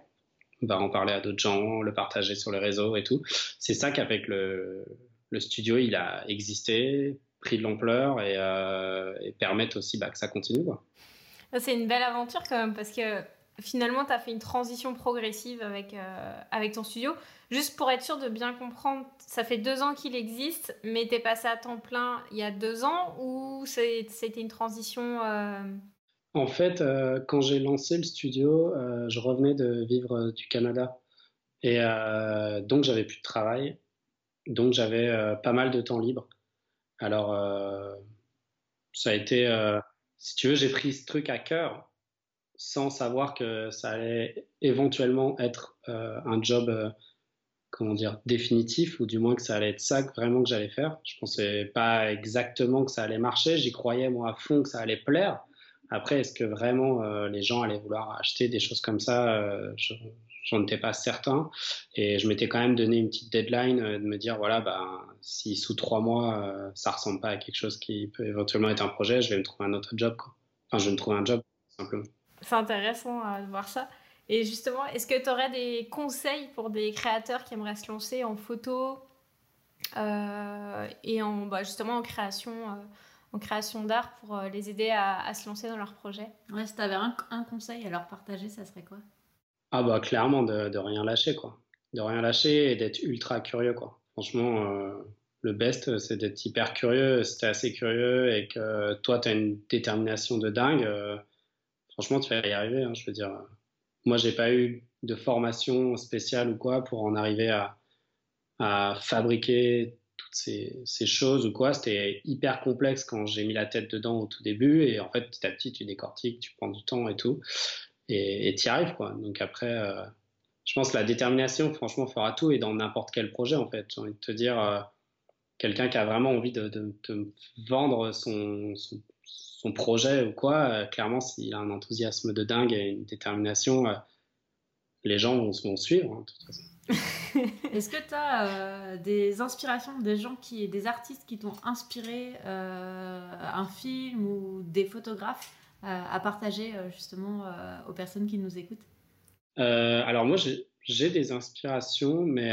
va en parler à d'autres gens, le partager sur les réseaux et tout. C'est ça qu'avec le, le studio, il a existé, pris de l'ampleur et, euh, aussi bah, que ça continue. C'est une belle aventure quand même parce que finalement, tu as fait une transition progressive avec, euh, avec ton studio. Juste pour être sûr de bien comprendre, ça fait deux ans qu'il existe, mais tu es passé à temps plein il y a deux ans ou c'était une transition euh, En fait, euh, quand j'ai lancé le studio, je revenais de vivre du Canada. Et donc, j'avais plus de travail. Donc, j'avais pas mal de temps libre. Alors, ça a été, si tu veux, j'ai pris ce truc à cœur sans savoir que ça allait éventuellement être euh, un job, euh, comment dire, définitif, ou du moins que ça allait être ça vraiment que j'allais faire. Je pensais pas exactement que ça allait marcher. J'y croyais moi à fond que ça allait plaire. Après, est-ce que vraiment euh, les gens allaient vouloir acheter des choses comme ça J'en étais pas certain. Et je m'étais quand même donné une petite deadline de me dire voilà, bah, si sous trois mois ça ressemble pas à quelque chose qui peut éventuellement être un projet, je vais me trouver un autre job. Quoi. Enfin, je vais me trouver un job simplement. C'est intéressant à voir ça. Et justement, est-ce que tu aurais des conseils pour des créateurs qui aimeraient se lancer en photo euh, et en, bah, justement en création, euh, en création d'art pour euh, les aider à, se lancer dans leur projet? Ouais, si tu avais un, un, conseil à leur partager, ça serait quoi? Ah bah clairement de, de, rien lâcher quoi. De rien lâcher et d'être ultra curieux quoi. Franchement, le best c'est d'être hyper curieux. Si t'es assez curieux et que toi tu as une détermination de dingue franchement, tu vas y arriver. Hein, je veux dire, moi, j'ai pas eu de formation spéciale ou quoi pour en arriver à, fabriquer toutes ces, choses ou quoi. C'était hyper complexe quand j'ai mis la tête dedans au tout début. Et en fait, petit à petit, tu décortiques, tu prends du temps et tout. Et tu y arrives. Donc après, euh, je pense que la détermination, franchement, fera tout et dans n'importe quel projet, en fait. J'ai envie te dire, euh, quelqu'un qui a vraiment envie de, vendre son projet ou quoi, euh, clairement, s'il a un enthousiasme de dingue et une détermination, euh, les gens vont, vont suivre, hein, de toute façon. Est-ce que tu as euh, des inspirations, des gens qui, des artistes qui t'ont inspiré un film ou des photographes à partager justement aux personnes qui nous écoutent? Alors moi j'ai des inspirations, mais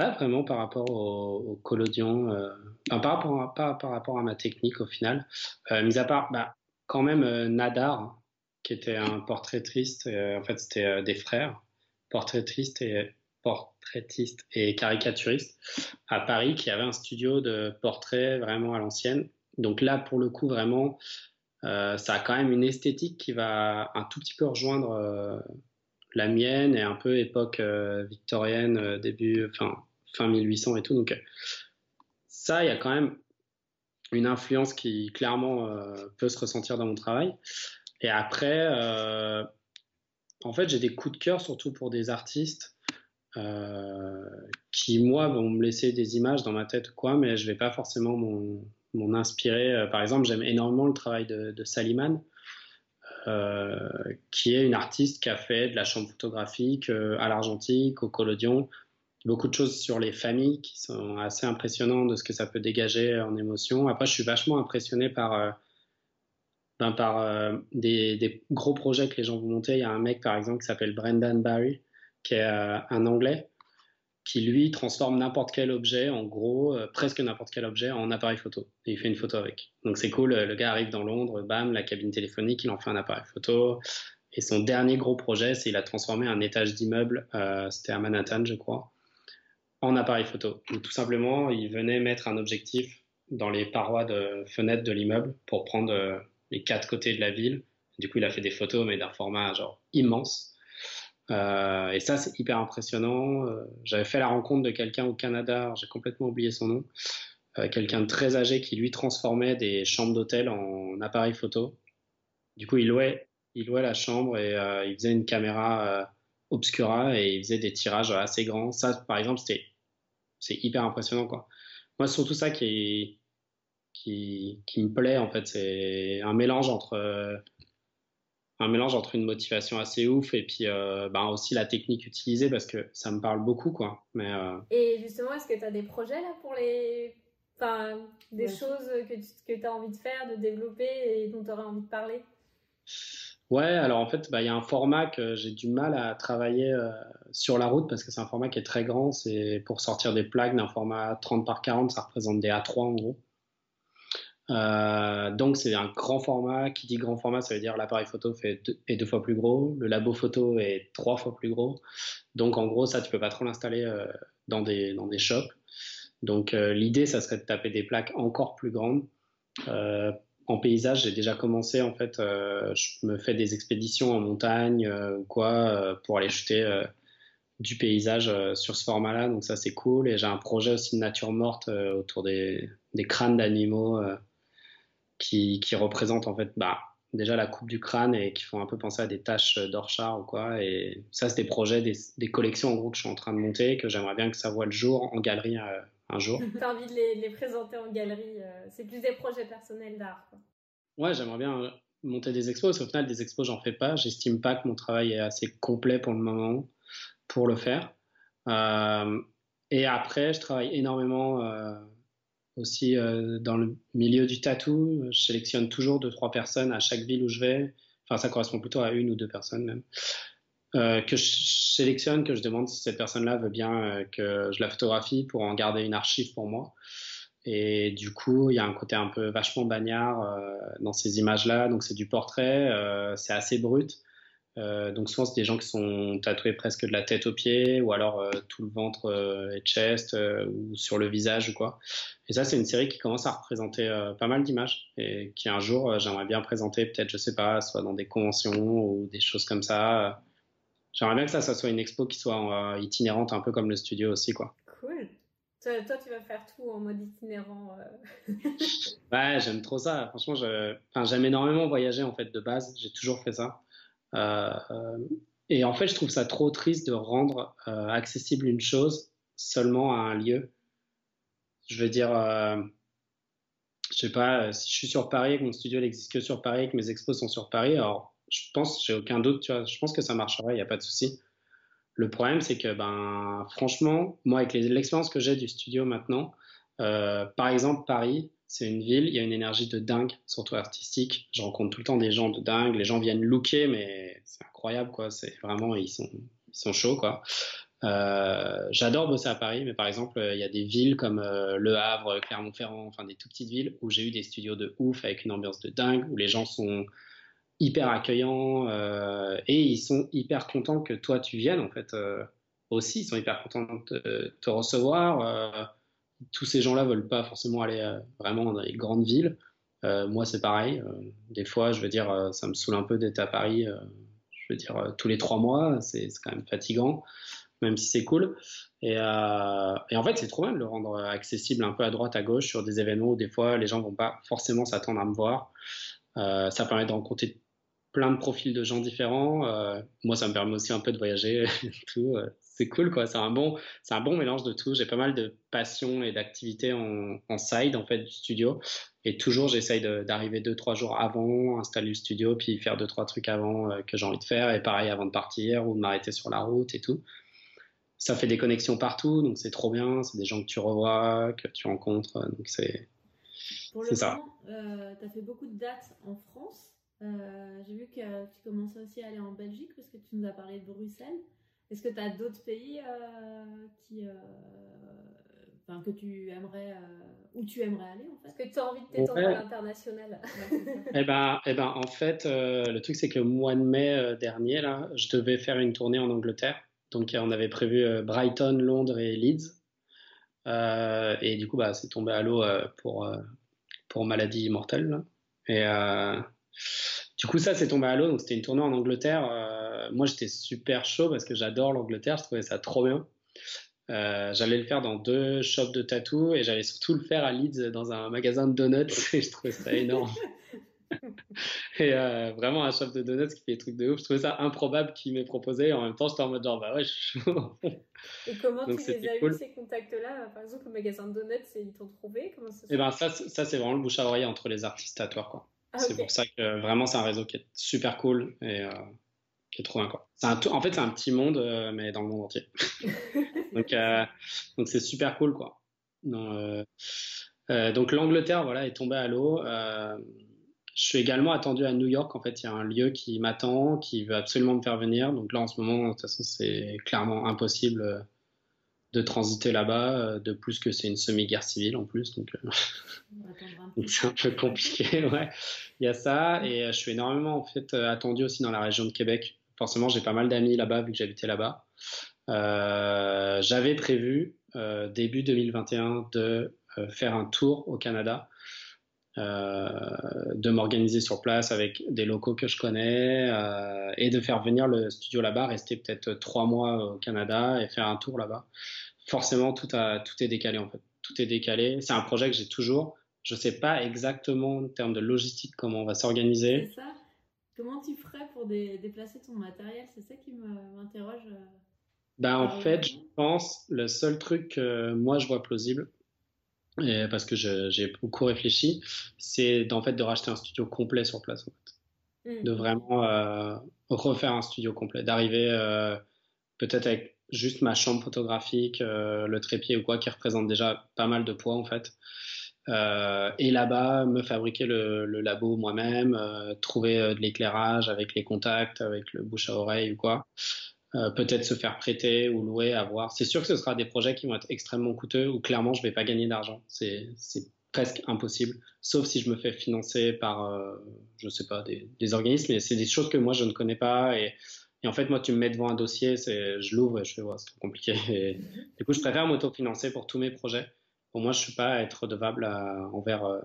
pas vraiment par rapport au, collodion, euh, par rapport à, pas par rapport à ma technique au final. Euh, mis à part, bah, quand même euh, Nadar, qui était un portraitiste, en fait c'était des frères, portraitiste et portraitiste et caricaturiste à Paris, qui avait un studio de portraits vraiment à l'ancienne. Donc là, pour le coup, vraiment, ça a quand même une esthétique qui va un tout petit peu rejoindre la mienne et un peu époque victorienne, début, fin, fin 1800 et tout. Donc, ça, il y a quand même une influence qui clairement euh, peut se ressentir dans mon travail. Et après, en fait, j'ai des coups de cœur surtout pour des artistes qui, moi, vont me laisser des images dans ma tête quoi, mais je vais pas forcément m'en inspirer. par exemple, j'aime énormément le travail de, de Saliman. Euh, qui est une artiste qui a fait de la chambre photographique euh, à l'argentique, au collodion, beaucoup de choses sur les familles qui sont assez impressionnantes de ce que ça peut dégager en émotion. Après, je suis vachement impressionné par, euh, ben, par des, des, gros projets que les gens vont monter. Il y a un mec, par exemple, qui s'appelle Brendan Barry, qui est un Anglais, qui lui transforme n'importe quel objet, en gros, euh, presque n'importe quel objet, en appareil photo. Et il fait une photo avec. Donc c'est cool, le gars arrive dans Londres, bam, la cabine téléphonique, il en fait un appareil photo. Et son dernier gros projet, c'est il a transformé un étage d'immeuble, euh, c'était à Manhattan, je crois, en appareil photo. Tout simplement, il venait mettre un objectif dans les parois de fenêtres de l'immeuble pour prendre euh, les quatre côtés de la ville. Du coup, il a fait des photos, mais d'un format genre immense. Euh, et ça, c'est hyper impressionnant. Euh, j'avais fait la rencontre de quelqu'un au Canada, j'ai complètement oublié son nom, euh, quelqu'un de très âgé qui lui transformait des chambres d'hôtel en appareil photo. Du coup, il louait, il louait la chambre et il faisait une caméra obscura et il faisait des tirages assez grands. Ça, par exemple, c'était, c'est hyper impressionnant, quoi. Moi, c'est surtout ça qui, qui, qui me plaît, en fait. C'est un mélange entre un mélange entre une motivation assez ouf et puis euh, bah, aussi la technique utilisée parce que ça me parle beaucoup quoi. Mais, euh, Et justement, est-ce que tu as des projets là pour les. Enfin, des choses que tu que as envie de faire, de développer et dont tu aurais envie de parler? Ouais, alors en fait, bah, il y a un format que j'ai du mal à travailler euh, sur la route parce que c'est un format qui est très grand. C'est pour sortir des plaques d'un format 30 par 40, ça représente des A3 en gros. Euh, donc c'est un grand format. Qui dit grand format, ça veut dire l'appareil photo fait est deux fois plus gros, le labo photo est trois fois plus gros. Donc en gros, ça tu peux pas trop l'installer euh, dans des dans des shops. Donc l'idée, ça serait de taper des plaques encore plus grandes. En paysage, j'ai déjà commencé en fait. je me fais des expéditions en montagne ou quoi pour aller shooter du paysage sur ce format-là. Donc ça c'est cool. Et j'ai un projet aussi de nature morte autour des, crânes d'animaux qui, représentent en fait bah, déjà la coupe du crâne et qui font un peu penser à des taches d'Orchard ou quoi. Et ça, c'est des projets, des, collections en gros que je suis en train de monter, que j'aimerais bien que ça voit le jour en galerie euh, un jour. tu as envie de les, les, présenter en galerie euh, C'est plus des projets personnels d'art. Ouais, j'aimerais bien euh, monter des expos. Parce qu'au final, des expos, j'en fais pas. J'estime pas que mon travail est assez complet pour le moment pour le faire. et après, je travaille énormément aussi euh, dans le milieu du tatou, je sélectionne toujours deux trois personnes à chaque ville où je vais. Enfin, ça correspond plutôt à une ou deux personnes même. Euh, que je sélectionne, que je demande si cette personne-là veut bien euh, que je la photographie pour en garder une archive pour moi. Et du coup, il y a un côté un peu vachement bagnard dans ces images-là. Donc c'est du portrait, c'est assez brut. Euh, donc souvent c'est des gens qui sont tatoués presque de la tête aux pieds ou alors euh, tout le ventre euh, et chest ou sur le visage ou quoi. Et ça c'est une série qui commence à représenter pas mal d'images et qui un jour j'aimerais bien présenter peut-être je sais pas soit dans des conventions ou des choses comme ça. J'aimerais bien que ça, ça soit une expo qui soit itinérante un peu comme le studio aussi quoi. Cool. Toi, tu vas faire tout en mode itinérant. ouais, j'aime trop ça. Franchement, j'aime énormément voyager en fait de base. J'ai toujours fait ça. Euh, et en fait, je trouve ça trop triste de rendre euh, accessible une chose seulement à un lieu. Je veux dire, euh, je sais pas, si je suis sur Paris et que mon studio n'existe que sur Paris et que mes expos sont sur Paris, alors je pense, j'ai aucun doute, tu vois, je pense que ça marcherait, il n'y a pas de souci. Le problème, c'est que, ben, franchement, moi, avec l'expérience que j'ai du studio maintenant, euh, par exemple, Paris, c'est une ville, il y a une énergie de dingue, surtout artistique. Je rencontre tout le temps des gens de dingue. Les gens viennent looker, mais c'est incroyable, quoi. C'est vraiment, ils sont, ils sont chauds, quoi. Euh, J'adore bosser à Paris, mais par exemple, il y a des villes comme euh, Le Havre, Clermont-Ferrand, enfin des tout petites villes où j'ai eu des studios de ouf avec une ambiance de dingue, où les gens sont hyper accueillants euh, et ils sont hyper contents que toi tu viennes, en fait. Euh, aussi, ils sont hyper contents de te recevoir tous ces gens-là veulent pas forcément aller euh, vraiment dans les grandes villes. Euh, moi, c'est pareil. Euh, des fois, je veux dire, ça me saoule un peu d'être à Paris. je veux dire, tous les trois mois, c'est quand même fatigant, même si c'est cool. Et, et, en fait, c'est trop bien de le rendre accessible un peu à droite, à gauche sur des événements où des fois les gens vont pas forcément s'attendre à me voir. ça permet de rencontrer plein de profils de gens différents. moi, ça me permet aussi un peu de voyager, tout c'est cool quoi. C'est un bon, c'est un bon mélange de tout. J'ai pas mal de passion et d'activités en, en, side en fait du studio. Et toujours, j'essaye d'arriver deux trois jours avant, installer le studio, puis faire deux trois trucs avant euh, que j'ai envie de faire. Et pareil avant de partir ou de m'arrêter sur la route et tout. Ça fait des connexions partout, donc c'est trop bien. C'est des gens que tu revois, que tu rencontres, donc c'est. Pour le moment, euh, tu as fait beaucoup de dates en France. Euh, j'ai vu que tu commençais aussi à aller en Belgique parce que tu nous as parlé de Bruxelles. Est-ce que tu as d'autres pays euh, qui, euh, que tu aimerais, euh, où tu aimerais aller en fait? Est-ce que tu as envie de t'étendre à l'international eh, ben, eh ben, en fait, le truc c'est que le mois de mai dernier, là, je devais faire une tournée en Angleterre. Donc on avait prévu Brighton, Londres et Leeds. et du coup, bah, c'est tombé à l'eau pour, pour maladie mortelle. Et du coup, ça, c'est tombé à l'eau. Donc, c'était une tournée en Angleterre. Euh, moi, j'étais super chaud parce que j'adore l'Angleterre. Je trouvais ça trop bien. Euh, j'allais le faire dans deux shops de tatou et j'allais surtout le faire à Leeds dans un magasin de donuts et je trouvais ça énorme. et euh, vraiment un shop de donuts qui fait des trucs de ouf. Je trouvais ça improbable qu'il m'ait proposé et en même temps j'étais en mode genre bah ouais je suis chaud. et comment tu les as eu ces contacts-là? Par exemple le magasin de donuts, ils t'ont trouvé? Comment ça Et eh ben ça, ça c'est vraiment le bouche à oreille entre les artistes tatoueurs quoi. Ah, c'est pour ça que vraiment c'est un réseau qui est super cool et euh, qui est trop quoi. Un en fait c'est un petit monde euh, mais dans le monde entier. donc euh, donc c'est super cool quoi. donc l'Angleterre voilà est tombée à l'eau. je suis également attendu à New York en fait il y a un lieu qui m'attend qui veut absolument me faire venir donc là en ce moment de toute façon c'est clairement impossible de transiter là-bas, de plus que c'est une semi-guerre civile en plus, donc c'est un peu compliqué. Ouais. Il y a ça, et je suis énormément en fait attendu aussi dans la région de Québec. Forcément, j'ai pas mal d'amis là-bas vu que j'habitais là-bas. J'avais prévu début 2021 de faire un tour au Canada euh, de m'organiser sur place avec des locaux que je connais euh, et de faire venir le studio là-bas, rester peut-être trois mois au Canada et faire un tour là-bas. Forcément, tout, a, tout est décalé en fait. Tout est décalé. C'est un projet que j'ai toujours. Je ne sais pas exactement en termes de logistique comment on va s'organiser. C'est ça. Comment tu ferais pour déplacer ton matériel? C'est ça qui m'interroge. Euh, ben, en fait, je pense le seul truc que moi je vois plausible, et parce que j'ai beaucoup réfléchi, c'est en fait de racheter un studio complet sur place, en fait. Mmh. de vraiment euh, refaire un studio complet, d'arriver euh, peut-être avec juste ma chambre photographique, euh, le trépied ou quoi, qui représente déjà pas mal de poids en fait. et là-bas, me fabriquer le, le labo moi-même, trouver de l'éclairage avec les contacts, avec le bouche à oreille ou quoi. Euh, peut-être se faire prêter ou louer, avoir. C'est sûr que ce sera des projets qui vont être extrêmement coûteux où clairement je vais pas gagner d'argent. C'est presque impossible, sauf si je me fais financer par, euh, je sais pas, des, des organismes. Mais c'est des choses que moi je ne connais pas et, et, en fait moi tu me mets devant un dossier, c'est, je l'ouvre et je fais ouais, c'est compliqué. Et, du coup je préfère m'autofinancer pour tous mes projets. Pour moi je suis pas à être redevable envers euh,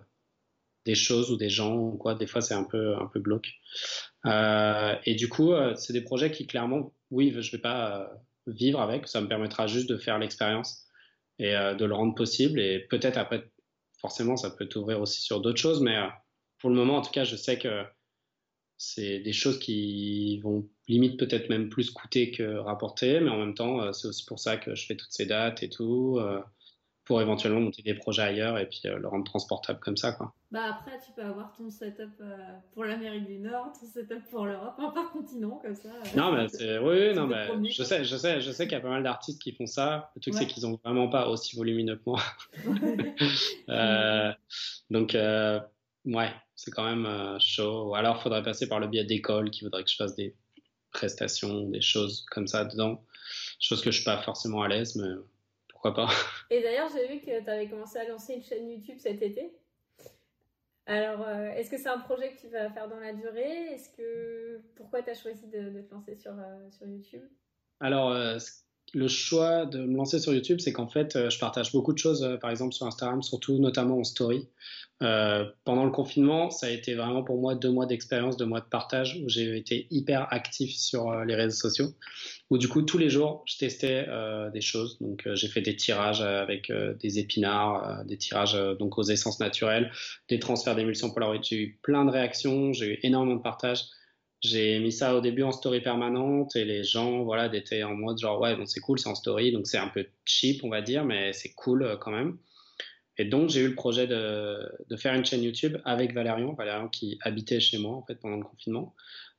des choses ou des gens ou quoi. Des fois c'est un peu un peu glauque. Euh, et du coup c'est des projets qui clairement oui, je ne vais pas euh, vivre avec, ça me permettra juste de faire l'expérience et euh, de le rendre possible. Et peut-être après, forcément, ça peut t'ouvrir aussi sur d'autres choses, mais euh, pour le moment, en tout cas, je sais que c'est des choses qui vont limite peut-être même plus coûter que rapporter, mais en même temps, c'est aussi pour ça que je fais toutes ces dates et tout pour éventuellement monter des projets ailleurs et puis euh, le rendre transportable comme ça. Quoi. Bah après, tu peux avoir ton setup euh, pour l'Amérique du Nord, ton setup pour l'Europe, un par continent comme ça. Euh, non, mais c'est... oui, non, mais je sais, je sais, je sais qu'il y a pas mal d'artistes qui font ça. Le truc, c'est qu'ils ont vraiment pas aussi volumineux que moi. donc, ouais, c'est quand même chaud. Ou alors, il faudrait passer par le biais d'écoles qui voudraient que je fasse des prestations, des choses comme ça dedans. Chose que je suis pas forcément à l'aise, mais pas. Et d'ailleurs, j'ai vu que tu avais commencé à lancer une chaîne YouTube cet été. Alors, euh, est-ce que c'est un projet que tu vas faire dans la durée? Est-ce que pourquoi tu as choisi de, te lancer sur, euh, sur YouTube? Alors, euh, le choix de me lancer sur YouTube, c'est qu'en fait, je partage beaucoup de choses, par exemple sur Instagram, surtout notamment en story. pendant le confinement, ça a été vraiment pour moi deux mois d'expérience, deux mois de partage où j'ai été hyper actif sur les réseaux sociaux où du coup tous les jours je testais euh, des choses. Donc euh, j'ai fait des tirages avec euh, des épinards, des tirages donc aux essences naturelles, des transferts d'émulsion Polaroid. J'ai eu plein de réactions, j'ai eu énormément de partages. J'ai mis ça au début en story permanente et les gens voilà étaient en mode genre ouais bon c'est cool c'est en story donc c'est un peu cheap on va dire mais c'est cool quand même. Et donc j'ai eu le projet de, faire une chaîne YouTube avec Valérian, Valérian qui habitait chez moi en fait pendant le confinement.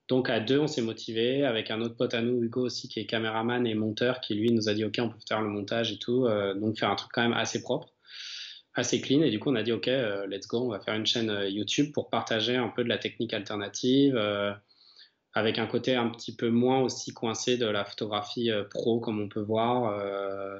Donc à deux, on s'est motivé avec un autre pote à nous, Hugo aussi, qui est caméraman et monteur, qui lui nous a dit ok, on peut faire le montage et tout, euh, donc faire un truc quand même assez propre, assez clean. Et du coup, on a dit ok, euh, let's go, on va faire une chaîne euh, YouTube pour partager un peu de la technique alternative, avec un côté un petit peu moins aussi coincé de la photographie pro comme on peut voir.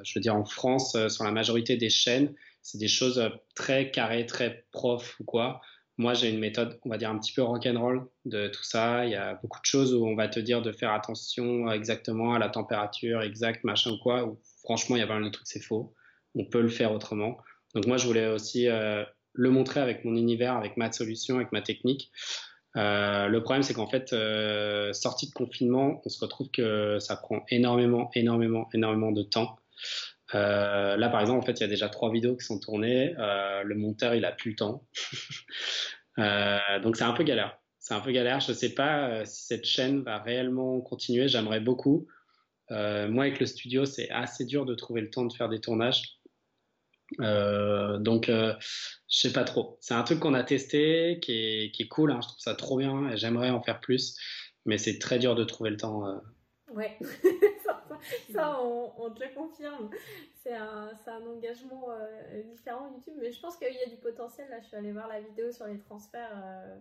je veux dire en France, sur la majorité des chaînes, c'est des choses très carrées, très prof ou quoi. Moi, j'ai une méthode, on va dire, un petit peu rock'n'roll de tout ça. Il y a beaucoup de choses où on va te dire de faire attention exactement à la température exacte, machin ou quoi. Franchement, il y a pas mal de trucs, c'est faux. On peut le faire autrement. Donc moi, je voulais aussi euh, le montrer avec mon univers, avec ma solution, avec ma technique. Euh, le problème, c'est qu'en fait, euh, sortie de confinement, on se retrouve que ça prend énormément, énormément, énormément de temps. Euh, là, par exemple, en fait, il y a déjà trois vidéos qui sont tournées. Le monteur, il a plus le temps. donc, c'est un peu galère. C'est un peu galère. Je ne sais pas si cette chaîne va réellement continuer. J'aimerais beaucoup. Moi, avec le studio, c'est assez dur de trouver le temps de faire des tournages. Donc, je sais pas trop. C'est un truc qu'on a testé, qui est, cool. Hein. Je trouve ça trop bien j'aimerais en faire plus. Mais c'est très dur de trouver le temps. Ouais. ça, on, te le confirme. C'est un, engagement euh, différent YouTube, mais je pense qu'il y a du potentiel. Là, je suis allée voir la vidéo sur les transferts euh,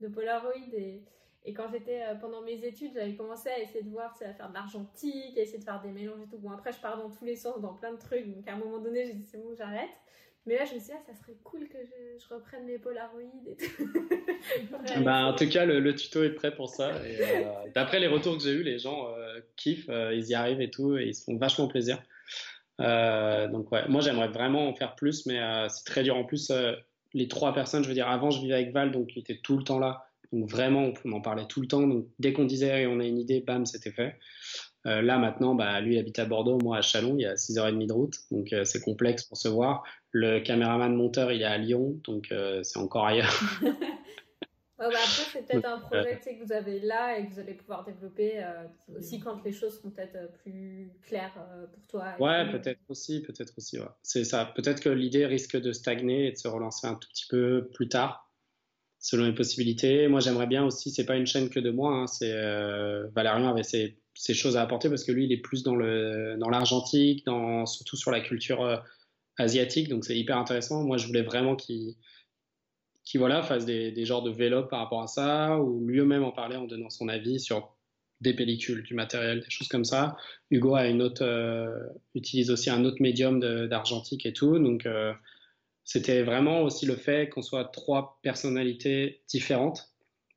de Polaroid et, Et quand j'étais euh, pendant mes études, j'avais commencé à essayer de voir, à faire de l'argentique, à essayer de faire des mélanges et tout. Bon, après, je pars dans tous les sens, dans plein de trucs. Donc, à un moment donné, j'ai dit, c'est bon, j'arrête. Mais là, je me suis dit, ah, ça serait cool que je, reprenne mes Polaroids et tout. bah, en tout cas, le, tuto est prêt pour ça. Euh, d'après les retours que j'ai eus, les gens euh, kiffent, ils y arrivent et tout, et ils se font vachement plaisir. donc, ouais, moi, j'aimerais vraiment en faire plus, mais c'est très dur. En plus, les trois personnes, je veux dire, avant, je vivais avec Val, donc il était tout le temps là. Donc vraiment, on en parlait tout le temps. Donc dès qu'on disait on a une idée, bam, c'était fait. Euh, là maintenant, bah, lui il habite à Bordeaux, moi à Chalon, il y a 6h30 de route, donc euh, c'est complexe pour se voir. Le caméraman monteur il est à Lyon, donc euh, c'est encore ailleurs. bah après c'est peut-être un projet que vous avez là et que vous allez pouvoir développer aussi quand les choses seront peut-être plus claires pour toi. Ouais, peut-être aussi, peut-être aussi. Ouais. C'est ça. Peut-être que l'idée risque de stagner et de se relancer un tout petit peu plus tard selon les possibilités. Moi, j'aimerais bien aussi, c'est pas une chaîne que de moi, hein, c'est euh, Valérian avait ses, choses à apporter parce que lui, il est plus dans l'argentique, dans surtout sur la culture euh, asiatique, donc c'est hyper intéressant. Moi, je voulais vraiment qu'il qui voilà fasse des, des, genres de vélo par rapport à ça, ou lui-même en parler en donnant son avis sur des pellicules, du matériel, des choses comme ça. Hugo a une autre, euh, utilise aussi un autre médium d'argentique et tout, donc euh, c'était vraiment aussi le fait qu'on soit trois personnalités différentes.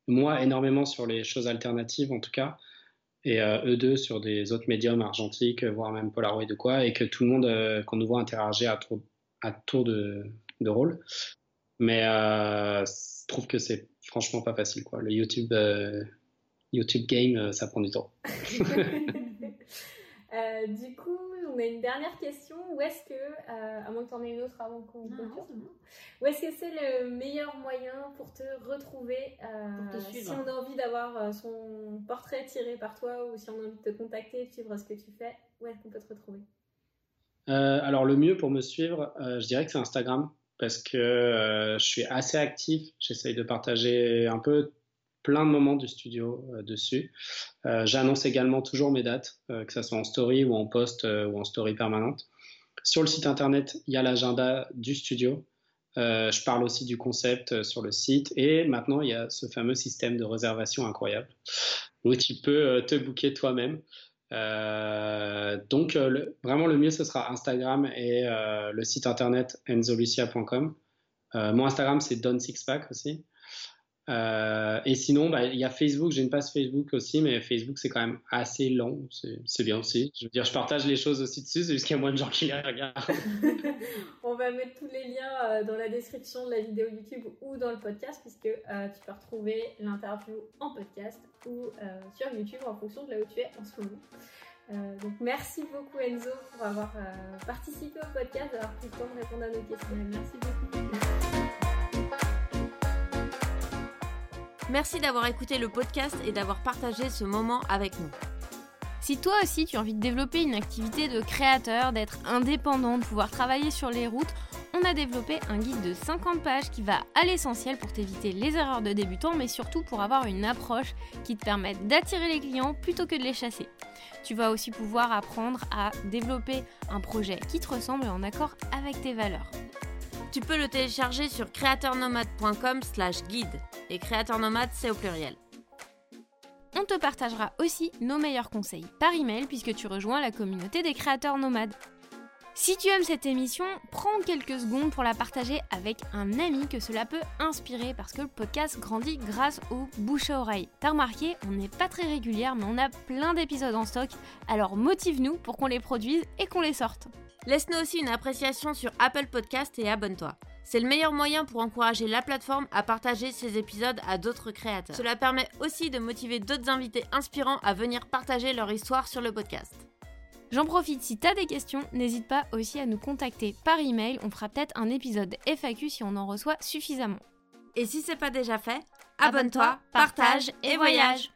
Moi, énormément sur les choses alternatives, en tout cas, et euh, eux deux sur des autres médiums argentiques, voire même Polaroid ou quoi, et que tout le monde, euh, qu'on nous voit interagir à tour, à tour de, de rôle. Mais euh, je trouve que c'est franchement pas facile, quoi. Le YouTube, YouTube game, ça prend du temps. du coup, on a une dernière question. Où est-ce que, euh, à moins que tu en aies une autre avant qu'on où est-ce que c'est le meilleur moyen pour te retrouver euh, Si on a envie d'avoir euh, son portrait tiré par toi ou si on a envie de te contacter, de suivre ce que tu fais, où est-ce qu'on peut te retrouver? Alors, le mieux pour me suivre, je dirais que c'est Instagram parce que je suis assez actif. J'essaye de partager un peu plein de moments du studio euh, dessus. Euh, j'annonce également toujours mes dates, euh, que ce soit en story ou en post ou en story permanente. Sur le site internet, il y a l'agenda du studio. je parle aussi du concept sur le site et maintenant il y a ce fameux système de réservation incroyable où tu peux te booker toi-même. donc vraiment le mieux ce sera Instagram et le site internet enzolucia.com. mon Instagram c'est Don Sixpack aussi. Euh, et sinon, bah, il y a Facebook, j'ai une page Facebook aussi, mais Facebook c'est quand même assez lent, c'est bien aussi. Je veux dire, je partage les choses aussi dessus, c'est juste qu'il y a moins de gens qui les regardent. On va mettre tous les liens euh, dans la description de la vidéo YouTube ou dans le podcast, puisque euh, tu peux retrouver l'interview en podcast ou sur YouTube en fonction de là où tu es en ce moment. donc merci beaucoup Enzo pour avoir participé au podcast, d'avoir pris répondre à nos questions. Merci beaucoup. Merci d'avoir écouté le podcast et d'avoir partagé ce moment avec nous. Si toi aussi tu as envie de développer une activité de créateur, d'être indépendant, de pouvoir travailler sur les routes, on a développé un guide de 50 pages qui va à l'essentiel pour t'éviter les erreurs de débutant, mais surtout pour avoir une approche qui te permette d'attirer les clients plutôt que de les chasser. Tu vas aussi pouvoir apprendre à développer un projet qui te ressemble en accord avec tes valeurs. Tu peux le télécharger sur créateurnomade.com slash guide. Et créateur nomade, c'est au pluriel. On te partagera aussi nos meilleurs conseils par email puisque tu rejoins la communauté des créateurs nomades. Si tu aimes cette émission, prends quelques secondes pour la partager avec un ami que cela peut inspirer parce que le podcast grandit grâce au bouche à oreille. T'as remarqué, on n'est pas très régulière mais on a plein d'épisodes en stock, alors motive-nous pour qu'on les produise et qu'on les sorte. Laisse-nous aussi une appréciation sur Apple Podcast et abonne-toi. C'est le meilleur moyen pour encourager la plateforme à partager ses épisodes à d'autres créateurs. Cela permet aussi de motiver d'autres invités inspirants à venir partager leur histoire sur le podcast. J'en profite, si tu as des questions, n'hésite pas aussi à nous contacter par email. On fera peut-être un épisode FAQ si on en reçoit suffisamment. Et si c'est pas déjà fait, abonne-toi, partage et voyage.